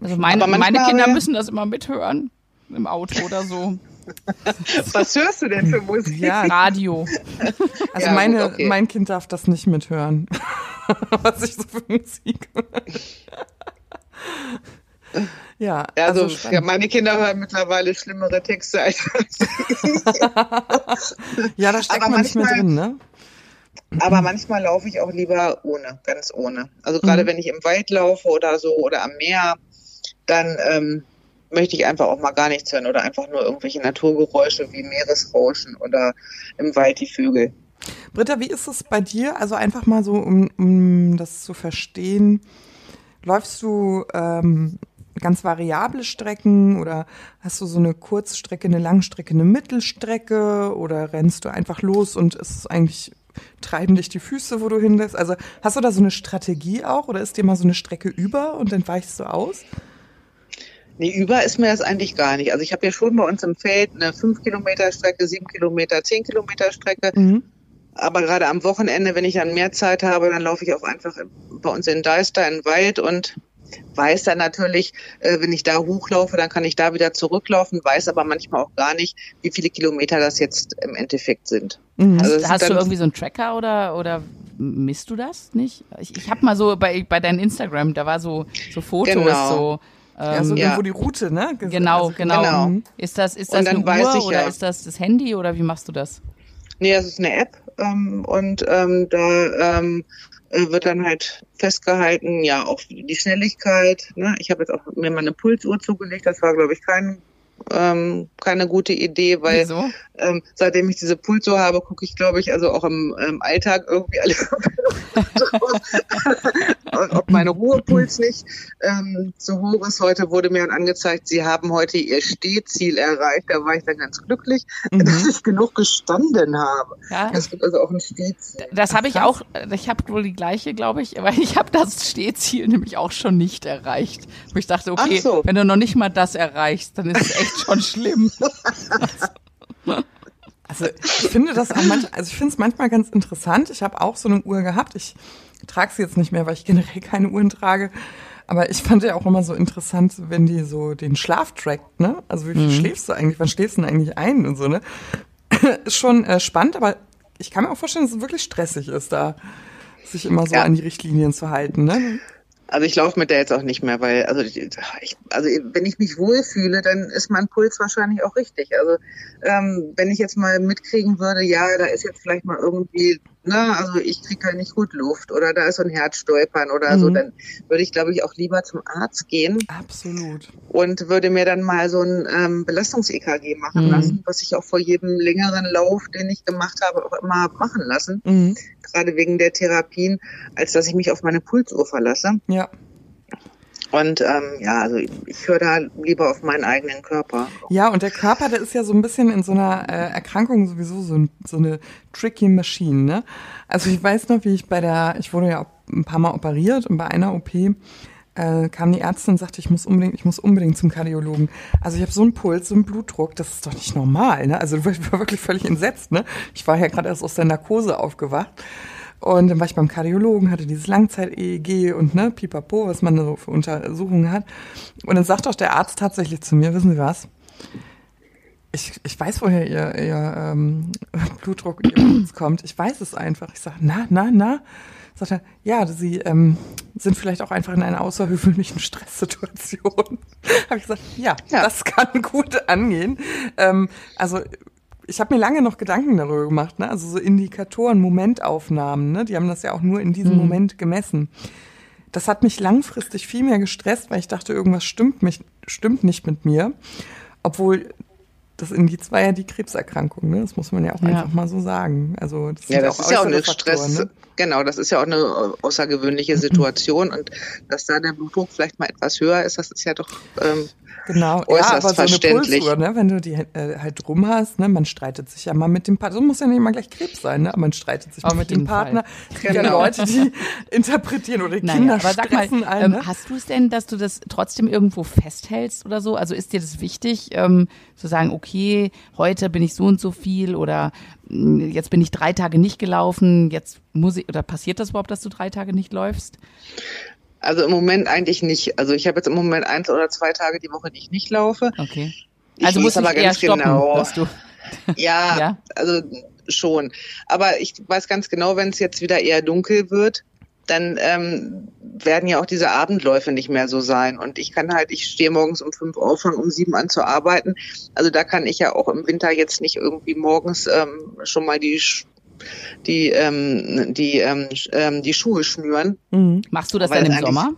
Also meine, meine Kinder müssen das immer mithören. Im Auto oder so. Was hörst du denn für Musik? ja, Radio. also Ja, meine, gut, okay. mein Kind darf das nicht mithören. was ich so für Musik höre. Ja, Also, also, ja, meine Kinder hören mittlerweile schlimmere Texte als ja, da steckt aber man nicht mehr manchmal- drin, ne? Aber manchmal laufe ich auch lieber ohne, ganz ohne. Also gerade Mhm. wenn ich im Wald laufe oder so oder am Meer, dann ähm, möchte ich einfach auch mal gar nichts hören oder einfach nur irgendwelche Naturgeräusche wie Meeresrauschen oder im Wald die Vögel. Britta, wie ist es bei dir? Also einfach mal so, um, um das zu verstehen. Läufst du ähm, ganz variable Strecken oder hast du so eine Kurzstrecke, eine Langstrecke, eine Mittelstrecke oder rennst du einfach los und ist es eigentlich treiben dich die Füße, wo du hinlässt? Also hast du da so eine Strategie auch oder ist dir mal so eine Strecke über und dann weichst du aus? Nee, über ist mir das eigentlich gar nicht. Also ich habe ja schon bei uns im Feld eine 5 Kilometer Strecke, 7 Kilometer, 10 Kilometer Strecke. Mhm. Aber gerade am Wochenende, wenn ich dann mehr Zeit habe, dann laufe ich auch einfach bei uns in Deister in den Wald und weiß dann natürlich, äh, wenn ich da hochlaufe, dann kann ich da wieder zurücklaufen, weiß aber manchmal auch gar nicht, wie viele Kilometer das jetzt im Endeffekt sind. Mhm. Also Hast, hast du irgendwie so einen Tracker oder, oder misst du das nicht? Ich, ich habe mal so bei, bei deinem Instagram, da war so, so Fotos, Genau. so. Ja, so Ähm, Ja. irgendwo die Route, ne? Ges- Genau, also- genau. Genau. Mhm. Ist das, ist das eine Uhr ich oder ja. ist das das Handy oder wie machst du das? Nee, das ist eine App ähm, und ähm, da ähm, äh, wird dann halt festgehalten, ja, auch die Schnelligkeit. Ne? Ich habe jetzt auch mir mal eine Pulsuhr zugelegt, das war, glaube ich, kein, ähm, keine gute Idee, weil Wieso? Ähm, seitdem ich diese Pulsuhr habe, gucke ich, glaube ich, also auch im ähm, Alltag irgendwie alle ob mein Ruhepuls nicht ähm, so hoch ist. Heute wurde mir dann angezeigt, Sie haben heute Ihr Stehziel erreicht. Da war ich dann ganz glücklich, Mhm. dass ich genug gestanden habe. Ja. Es gibt also auch ein Stehziel. Das habe ich auch, ich habe wohl die gleiche, glaube ich, weil ich habe das Stehziel nämlich auch schon nicht erreicht. Wo ich dachte, okay, so. wenn du noch nicht mal das erreichst, dann ist es echt schon schlimm. Also ich finde das auch manchmal, also ich finde es manchmal ganz interessant. Ich habe auch so eine Uhr gehabt. Ich trage sie jetzt nicht mehr, weil ich generell keine Uhren trage. Aber ich fand ja auch immer so interessant, wenn die so den Schlaf trackt, ne? Also wie viel schläfst du eigentlich? Wann schläfst du denn eigentlich ein und so, ne? Ist schon äh, spannend, aber ich kann mir auch vorstellen, dass es wirklich stressig ist, da sich immer so Ja. an die Richtlinien zu halten, ne? Also ich laufe mit der jetzt auch nicht mehr, weil also ich, also wenn ich mich wohlfühle, dann ist mein Puls wahrscheinlich auch richtig. Also ähm, wenn ich jetzt mal mitkriegen würde, ja, da ist jetzt vielleicht mal irgendwie, ne, also ich kriege halt nicht gut Luft oder da ist so ein Herzstolpern oder so, Mhm. dann würde ich, glaube ich, auch lieber zum Arzt gehen Absolut. und würde mir dann mal so ein ähm, Belastungs-EKG machen Mhm. lassen, was ich auch vor jedem längeren Lauf, den ich gemacht habe, auch immer machen lassen, Mhm. gerade wegen der Therapien, als dass ich mich auf meine Pulsuhr verlasse. Ja. Und ähm, ja, also ich, höre da lieber auf meinen eigenen Körper. Ja, und der Körper, der ist ja so ein bisschen in so einer äh, Erkrankung sowieso so, ein, so eine tricky Machine, ne? Also ich weiß noch, wie ich bei der, ich wurde ja ein paar Mal operiert und bei einer OP äh, kam die Ärztin und sagte, ich muss unbedingt, ich muss unbedingt zum Kardiologen. Also ich habe so einen Puls, so einen Blutdruck, das ist doch nicht normal, ne? Also ich war wirklich völlig entsetzt, ne? Ich war ja gerade erst aus der Narkose aufgewacht. Und dann war ich beim Kardiologen, hatte dieses Langzeit-EEG und ne, pipapo, was man so für Untersuchungen hat. Und dann sagt doch der Arzt tatsächlich zu mir, wissen Sie was? Ich, ich weiß, woher Ihr, ihr ähm, Blutdruck Ihr Puls kommt. Ich weiß es einfach. Ich sage, na, na, na. Sagt er, ja, Sie ähm, sind vielleicht auch einfach in einer außergewöhnlichen Stresssituation. Habe ich gesagt, ja, Ja. das kann gut angehen. Ähm, also ich habe mir lange noch Gedanken darüber gemacht, ne? Also so Indikatoren, Momentaufnahmen, ne? Die haben das ja auch nur in diesem Mhm. Moment gemessen. Das hat mich langfristig viel mehr gestresst, weil ich dachte, irgendwas stimmt mich, stimmt nicht mit mir. Obwohl das Indiz war ja die Krebserkrankung, ne? Das muss man ja auch Ja. einfach mal so sagen. Also das Ja, das ist ja auch eine Faktoren, Stress, ne? genau, das ist ja auch eine außergewöhnliche Situation und dass da der Blutdruck vielleicht mal etwas höher ist, das ist ja doch ähm, Genau, ja, aber so eine Pulsuhr, ne, wenn du die äh, halt rum hast, ne, man streitet sich ja mal mit dem Partner, so muss ja nicht immer gleich Krebs sein, ne, aber man streitet sich Auf mal mit dem Partner. Es gibt genau. ja Leute, die interpretieren oder die naja, Kinder aber sag mal, ein, ne? ähm, Hast du es denn, dass du das trotzdem irgendwo festhältst oder so? Also ist dir das wichtig, ähm, zu sagen, okay, heute bin ich so und so viel oder mh, hm, jetzt bin ich drei Tage nicht gelaufen, jetzt muss ich, oder passiert das überhaupt, dass du drei Tage nicht läufst? Also im Moment eigentlich nicht. Also ich habe jetzt im Moment eins oder zwei Tage die Woche, die ich nicht laufe. Okay. Also muss aber ganz stoppen, genau. Ja, ja, also schon. Aber ich weiß ganz genau, wenn es jetzt wieder eher dunkel wird, dann ähm, werden ja auch diese Abendläufe nicht mehr so sein. Und ich kann halt, ich stehe morgens um fünf auf, fange um sieben an zu arbeiten. Also da kann ich ja auch im Winter jetzt nicht irgendwie morgens ähm, schon mal die die, ähm, die, ähm, ähm, die Schuhe schnüren. Mhm. Machst du das dann im Sommer?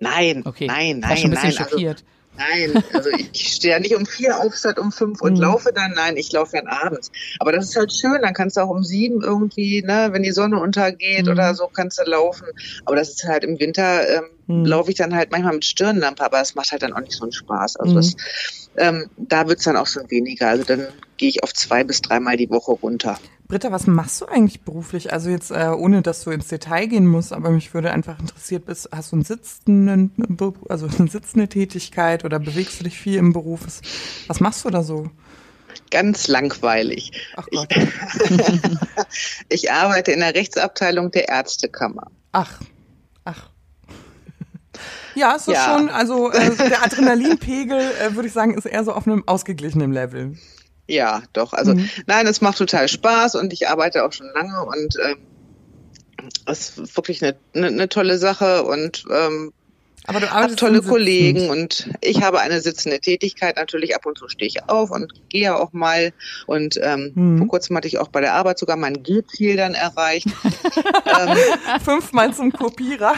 Nein, okay. nein, nein, War schon ein bisschen nein. Also schockiert. Nein, also ich stehe ja nicht um vier auf statt um fünf und mhm. laufe dann. Nein, ich laufe dann abends. Aber das ist halt schön, dann kannst du auch um sieben irgendwie, ne, wenn die Sonne untergeht mhm. oder so, kannst du laufen. Aber das ist halt im Winter, ähm, mhm. laufe ich dann halt manchmal mit Stirnlampe, aber es macht halt dann auch nicht so einen Spaß. Also das, mhm. ähm, da wird's dann auch schon weniger. Also dann gehe ich auf zwei bis dreimal die Woche runter. Britta, was machst du eigentlich beruflich? Also jetzt äh, ohne, dass du ins Detail gehen musst, aber mich würde einfach interessiert, bist, hast du einen sitzenden, also eine sitzende Tätigkeit oder bewegst du dich viel im Beruf? Was machst du da so? Ganz langweilig. Ach Gott. Ich, ich arbeite in der Rechtsabteilung der Ärztekammer. Ach, ach. Ja, ist ja. schon, also äh, der Adrenalinpegel, äh, würde ich sagen, ist eher so auf einem ausgeglichenen Level. Ja, doch. Also mhm. nein, es macht total Spaß und ich arbeite auch schon lange und ähm, es ist wirklich eine, eine, eine tolle Sache und ähm, aber du arbeitest tolle Kollegen und ich habe eine sitzende Tätigkeit. Natürlich ab und zu stehe ich auf und gehe auch mal. Und ähm, mhm. vor kurzem hatte ich auch bei der Arbeit sogar mein Gehziel dann erreicht. ähm, Fünfmal zum Kopierer.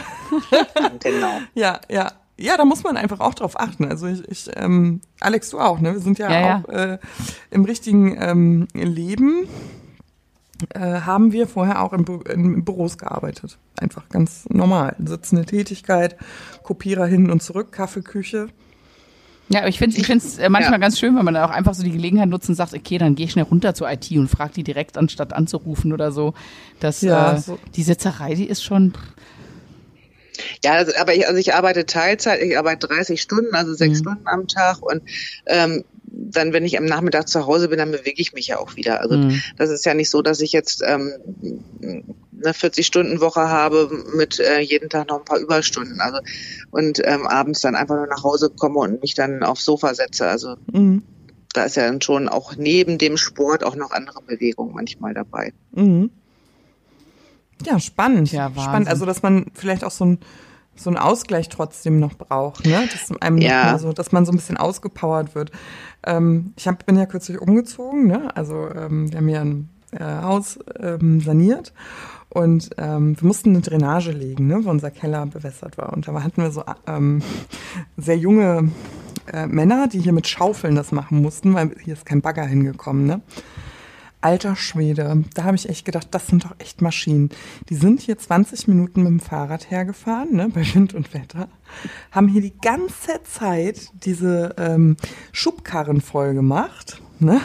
genau. Ja, ja. Ja, da muss man einfach auch drauf achten. Also ich, ich ähm, Alex, du auch, ne? Wir sind ja, ja auch ja. Äh, im richtigen ähm, Leben äh, haben wir vorher auch in, Bü in Büros gearbeitet. Einfach ganz normal. Sitzende Tätigkeit, Kopierer hin und zurück, Kaffeeküche. Ja, aber ich finde es ich find's äh, manchmal ja. ganz schön, wenn man dann auch einfach so die Gelegenheit nutzt und sagt, okay, dann gehe ich schnell runter zur IT und frage die direkt, anstatt anzurufen oder so. Das, ja, äh, so. Die Sitzerei, die ist schon, ja, also, aber ich, also ich arbeite Teilzeit, ich arbeite 30 Stunden, also sechs mhm. Stunden am Tag und ähm, dann, wenn ich am Nachmittag zu Hause bin, dann bewege ich mich ja auch wieder. Also mhm. das ist ja nicht so, dass ich jetzt ähm, eine 40-Stunden-Woche habe mit äh, jeden Tag noch ein paar Überstunden. Also und ähm, abends dann einfach nur nach Hause komme und mich dann aufs Sofa setze. Also mhm. da ist ja dann schon auch neben dem Sport auch noch andere Bewegungen manchmal dabei. Mhm. Ja, spannend. Ja, spannend. Also, dass man vielleicht auch so ein so einen Ausgleich trotzdem noch braucht, ne? Dass einem ja. so, dass man so ein bisschen ausgepowert wird. Ähm, ich hab, bin ja kürzlich umgezogen, ne? Also ähm, wir haben ja ein äh, Haus ähm, saniert und ähm, wir mussten eine Drainage legen, ne? Wo unser Keller bewässert war. Und da hatten wir so ähm, sehr junge äh, Männer, die hier mit Schaufeln das machen mussten, weil hier ist kein Bagger hingekommen, ne? Alter Schwede, da habe ich echt gedacht, das sind doch echt Maschinen. Die sind hier 20 Minuten mit dem Fahrrad hergefahren, ne, bei Wind und Wetter, haben hier die ganze Zeit diese ähm, Schubkarren voll gemacht, ne?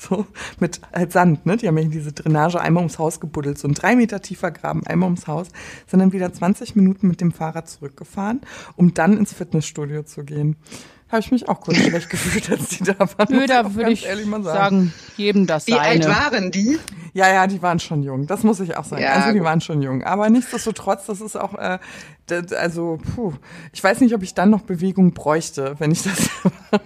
So, mit halt Sand, ne? Die haben ja diese Drainage einmal ums Haus gebuddelt, so ein drei Meter tiefer Graben einmal ums Haus, sind dann wieder 20 Minuten mit dem Fahrrad zurückgefahren, um dann ins Fitnessstudio zu gehen habe ich mich auch kurz schlecht gefühlt, als die da waren. Nö, da würde ich sagen. sagen, jedem das Wie seine. Wie alt waren die? Ja, ja, die waren schon jung. Das muss ich auch sagen. Ja. Also die waren schon jung. Aber nichtsdestotrotz, das ist auch, äh, also, puh, ich weiß nicht, ob ich dann noch Bewegung bräuchte, wenn ich das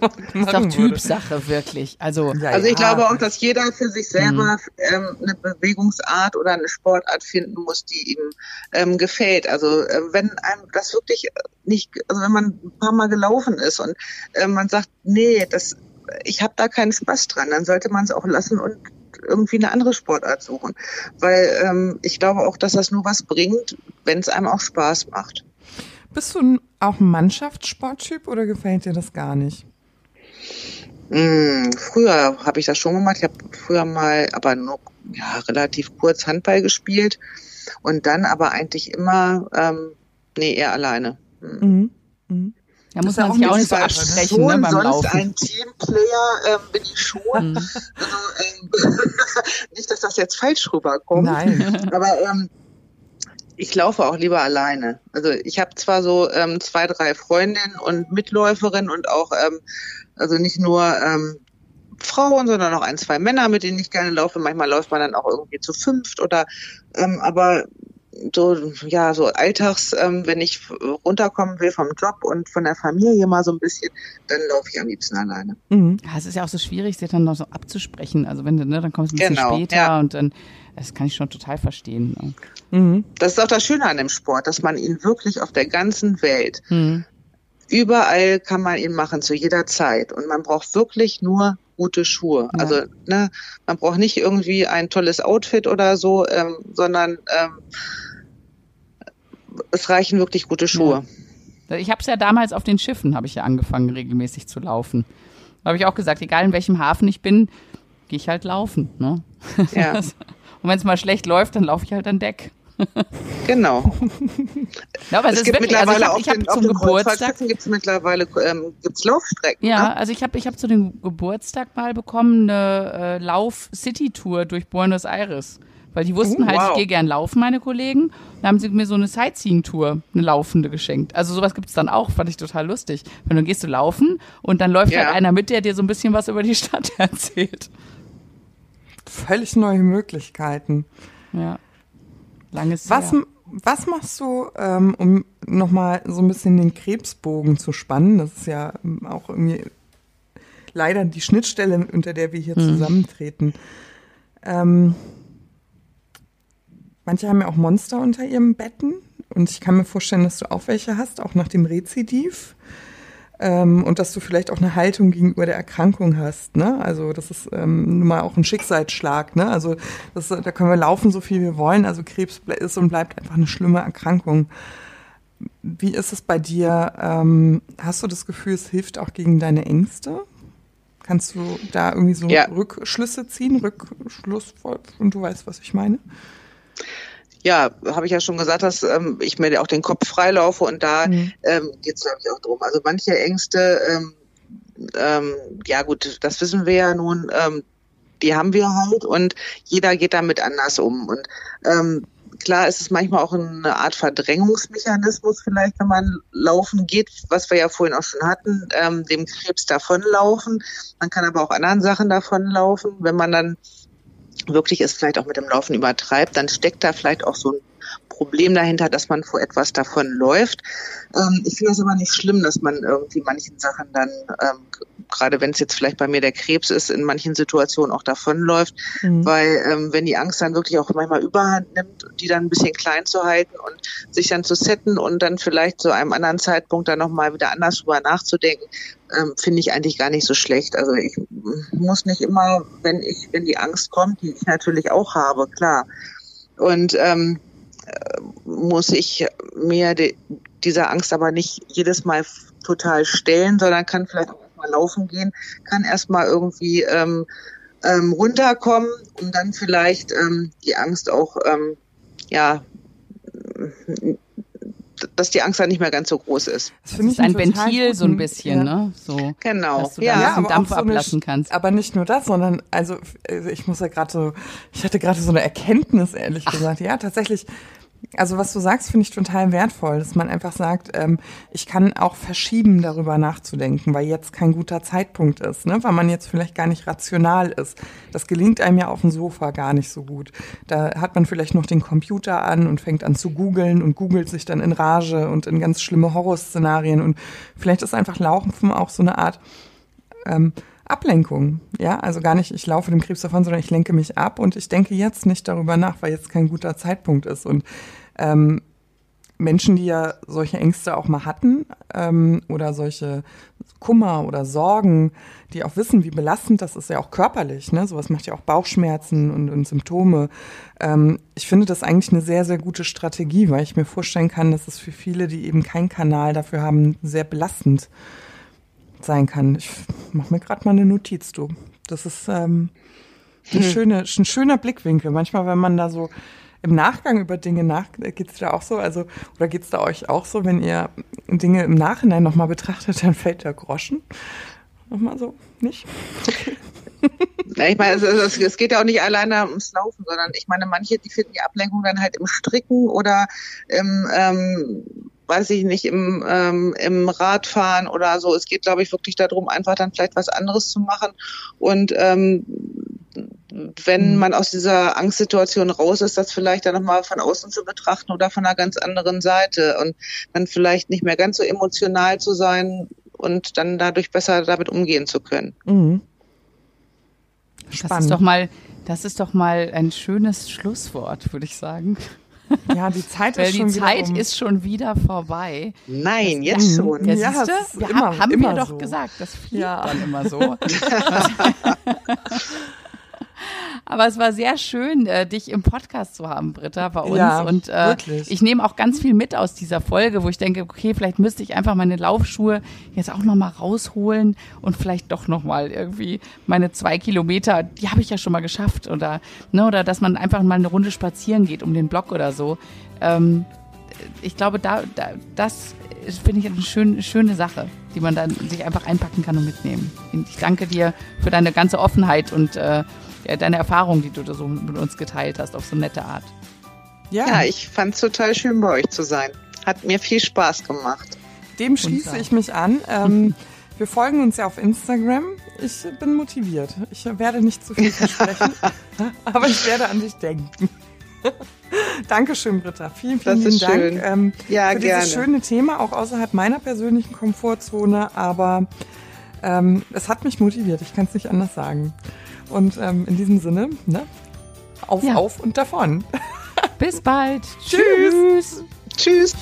machen Ist doch Typsache, wirklich. Also, ja, also ich ja. glaube auch, dass jeder für sich selber mhm. ähm, eine Bewegungsart oder eine Sportart finden muss, die ihm ähm, gefällt. Also äh, wenn einem das wirklich nicht, also wenn man ein paar Mal gelaufen ist und äh, man sagt, nee, das, ich habe da keinen Spaß dran, dann sollte man es auch lassen und irgendwie eine andere Sportart suchen. Weil ähm, ich glaube auch, dass das nur was bringt, wenn es einem auch Spaß macht. Bist du auch ein Mannschaftssporttyp oder gefällt dir das gar nicht? Hm, früher habe ich das schon gemacht. Ich habe früher mal, aber nur ja, relativ kurz Handball gespielt und dann aber eigentlich immer, ähm, nee, eher alleine. Hm. Mhm. Mhm. Da muss man sich auch nicht so absprechen schon ne, beim sonst Laufen. ein Teamplayer ähm, bin ich schon. Mhm. Also, ähm, nicht, dass das jetzt falsch rüberkommt. Nein. Aber ähm, ich laufe auch lieber alleine. Also ich habe zwar so ähm, zwei, drei Freundinnen und Mitläuferinnen und auch, ähm, also nicht nur ähm, Frauen, sondern auch ein, zwei Männer, mit denen ich gerne laufe. Manchmal läuft man dann auch irgendwie zu fünft oder ähm, aber so, ja, so alltags, ähm, wenn ich runterkommen will vom Job und von der Familie mal so ein bisschen, dann laufe ich am liebsten alleine. Mhm. Ja, es ist ja auch so schwierig, sich dann noch so abzusprechen. Also wenn du, ne, dann kommst du ein bisschen Genau, später ja. und dann, das kann ich schon total verstehen. Mhm. Das ist auch das Schöne an dem Sport, dass man ihn wirklich auf der ganzen Welt Hm. Überall kann man ihn machen, zu jeder Zeit. Und man braucht wirklich nur gute Schuhe. Ja. Also ne, man braucht nicht irgendwie ein tolles Outfit oder so, ähm, sondern ähm, es reichen wirklich gute Schuhe. Ich habe es ja damals auf den Schiffen, habe ich ja angefangen, regelmäßig zu laufen. Da habe ich auch gesagt, egal in welchem Hafen ich bin, gehe ich halt laufen. Ne? Ja, Und wenn es mal schlecht läuft, dann laufe ich halt an Deck. Genau. Ja, aber es, es ist gibt wirklich, also ich mittlerweile habe auf ich hab den, auf zum Geburtstag, Kreuzfahrtschiffen gibt's mittlerweile ähm, gibt's Laufstrecken. ja, Ne? also ich habe ich hab zu dem Geburtstag mal bekommen eine äh, Lauf-City-Tour durch Buenos Aires. Weil die wussten Oh, halt, ich wow. gehe gern laufen, meine Kollegen. Da haben sie mir so eine Sightseeing-Tour, eine laufende geschenkt. Also sowas gibt's dann auch, fand ich total lustig. Wenn du gehst du laufen und dann läuft Ja. halt einer mit, der dir so ein bisschen was über die Stadt erzählt. Völlig neue Möglichkeiten. Ja. Langes Was, her. was machst du, ähm, um nochmal so ein bisschen den Krebsbogen zu spannen? Das ist ja ähm, auch irgendwie leider die Schnittstelle, unter der wir hier zusammentreten. Ähm, manche haben ja auch Monster unter ihrem Betten. Und ich kann mir vorstellen, dass du auch welche hast, auch nach dem Rezidiv. Ähm, und dass du vielleicht auch eine Haltung gegenüber der Erkrankung hast. Ne? Also das ist ähm, nun mal auch ein Schicksalsschlag. Ne? Also das, da können wir laufen, so viel wir wollen. Also Krebs ist und bleibt einfach eine schlimme Erkrankung. Wie ist es bei dir? Ähm, hast du das Gefühl, es hilft auch gegen deine Ängste? Kannst du da irgendwie so Ja. Rückschlüsse ziehen, Rückschluss und du weißt, was ich meine? Ja, habe ich ja schon gesagt, dass ähm, ich mir auch den Kopf freilaufe und da Mhm. ähm, geht es, glaube ich, auch drum. Also manche Ängste, ähm, ähm, ja gut, das wissen wir ja nun, ähm, die haben wir halt und jeder geht damit anders um. Und ähm, klar ist es manchmal auch eine Art Verdrängungsmechanismus vielleicht, wenn man laufen geht, was wir ja vorhin auch schon hatten, ähm, dem Krebs davonlaufen. Man kann aber auch anderen Sachen davonlaufen. Wenn man dann wirklich es vielleicht auch mit dem Laufen übertreibt, dann steckt da vielleicht auch so ein Problem dahinter, dass man vor etwas davonläuft. Ähm, ich finde es aber nicht schlimm, dass man irgendwie manchen Sachen dann, ähm, gerade wenn es jetzt vielleicht bei mir der Krebs ist, in manchen Situationen auch davonläuft, Mhm. weil ähm, wenn die Angst dann wirklich auch manchmal überhand nimmt, die dann ein bisschen klein zu halten und sich dann zu setten und dann vielleicht zu einem anderen Zeitpunkt dann nochmal wieder anders drüber nachzudenken, ähm, finde ich eigentlich gar nicht so schlecht. Also ich muss nicht immer, wenn ich, wenn die Angst kommt, die ich natürlich auch habe, klar. Und ähm, äh, muss ich mir de, dieser Angst aber nicht jedes Mal total stellen, sondern kann vielleicht auch mal laufen gehen, kann erstmal irgendwie ähm, ähm, runterkommen, um dann vielleicht ähm, die Angst auch, ähm, ja, dass die Angst dann nicht mehr ganz so groß ist. Das Das ist ein Ventil so ein bisschen, ja. ne? So, Genau. dass du da Ja. ein Ja, bisschen aber Dampf so ablassen Sch- kannst. Aber nicht nur das, sondern also, also ich muss ja gerade so, ich hatte gerade so eine Erkenntnis, ehrlich gesagt. Ja, tatsächlich. Also was du sagst, finde ich total wertvoll, dass man einfach sagt, ähm, ich kann auch verschieben, darüber nachzudenken, weil jetzt kein guter Zeitpunkt ist, ne? weil man jetzt vielleicht gar nicht rational ist. Das gelingt einem ja auf dem Sofa gar nicht so gut. Da hat man vielleicht noch den Computer an und fängt an zu googeln und googelt sich dann in Rage und in ganz schlimme Horrorszenarien und vielleicht ist einfach Laufen auch so eine Art ähm, Ablenkung. Ja, also gar nicht, ich laufe dem Krebs davon, sondern ich lenke mich ab und ich denke jetzt nicht darüber nach, weil jetzt kein guter Zeitpunkt ist. Und ähm, Menschen, die ja solche Ängste auch mal hatten ähm, oder solche Kummer oder Sorgen, die auch wissen, wie belastend das ist, ja auch körperlich. Ne? Sowas macht ja auch Bauchschmerzen und, und Symptome. Ähm, ich finde das eigentlich eine sehr, sehr gute Strategie, weil ich mir vorstellen kann, dass es für viele, die eben keinen Kanal dafür haben, sehr belastend sein kann. Ich mache mir gerade mal eine Notiz, du. Das ist ähm, eine schöne, ein schöner Blickwinkel. Manchmal, wenn man da so im Nachgang über Dinge nach, geht's da auch so, also oder geht's da euch auch so, wenn ihr Dinge im Nachhinein nochmal betrachtet, dann fällt der Groschen. Nochmal so, nicht? Okay. Ja, ich meine, es, es, es, geht ja auch nicht alleine ums Laufen, sondern ich meine, manche, die finden die Ablenkung dann halt im Stricken oder im, ähm, weiß ich nicht, im, ähm, im Radfahren oder so. Es geht, glaube ich, wirklich darum, einfach dann vielleicht was anderes zu machen. Und ähm, wenn mhm. man aus dieser Angstsituation raus ist, das vielleicht dann nochmal von außen zu betrachten oder von einer ganz anderen Seite und dann vielleicht nicht mehr ganz so emotional zu sein und dann dadurch besser damit umgehen zu können. Mhm. Spannend. Das ist doch mal, das ist doch mal ein schönes Schlusswort, würde ich sagen. Ja, die Zeit Weil ist schon die Zeit um. ist schon wieder vorbei. Nein, jetzt schon. Ja, Ja, siehste, wir immer- haben immer wir doch so. gesagt, das fliegt Ja. dann immer so. Aber es war sehr schön, äh, dich im Podcast zu haben, Britta, bei uns. Ja, und äh, wirklich. ich nehme auch ganz viel mit aus dieser Folge, wo ich denke, okay, vielleicht müsste ich einfach meine Laufschuhe jetzt auch nochmal rausholen und vielleicht doch nochmal irgendwie meine zwei Kilometer, die habe ich ja schon mal geschafft. Oder, ne, oder dass man einfach mal eine Runde spazieren geht um den Block oder so. Ähm, ich glaube, da, da das finde ich eine schön, schöne Sache, die man dann sich einfach einpacken kann und mitnehmen. Ich danke dir für deine ganze Offenheit und äh, ja, deine Erfahrung, die du da so mit uns geteilt hast, auf so nette Art. Ja, Ja, ich fand es total schön, bei euch zu sein. Hat mir viel Spaß gemacht. dem schließe ich mich an. Ähm, wir folgen uns ja auf Instagram. Ich bin motiviert. Ich werde nicht zu viel versprechen, aber ich werde an dich denken. Dankeschön, Britta. Vielen, vielen Das ist lieben Dank schön. ähm, Ja, für gerne. dieses schöne Thema, auch außerhalb meiner persönlichen Komfortzone. Aber ähm, es hat mich motiviert. Ich kann es nicht anders sagen. Und ähm, in diesem Sinne, ne? Auf, Ja. auf und davon. Bis bald. Tschüss. Tschüss. Tschüss.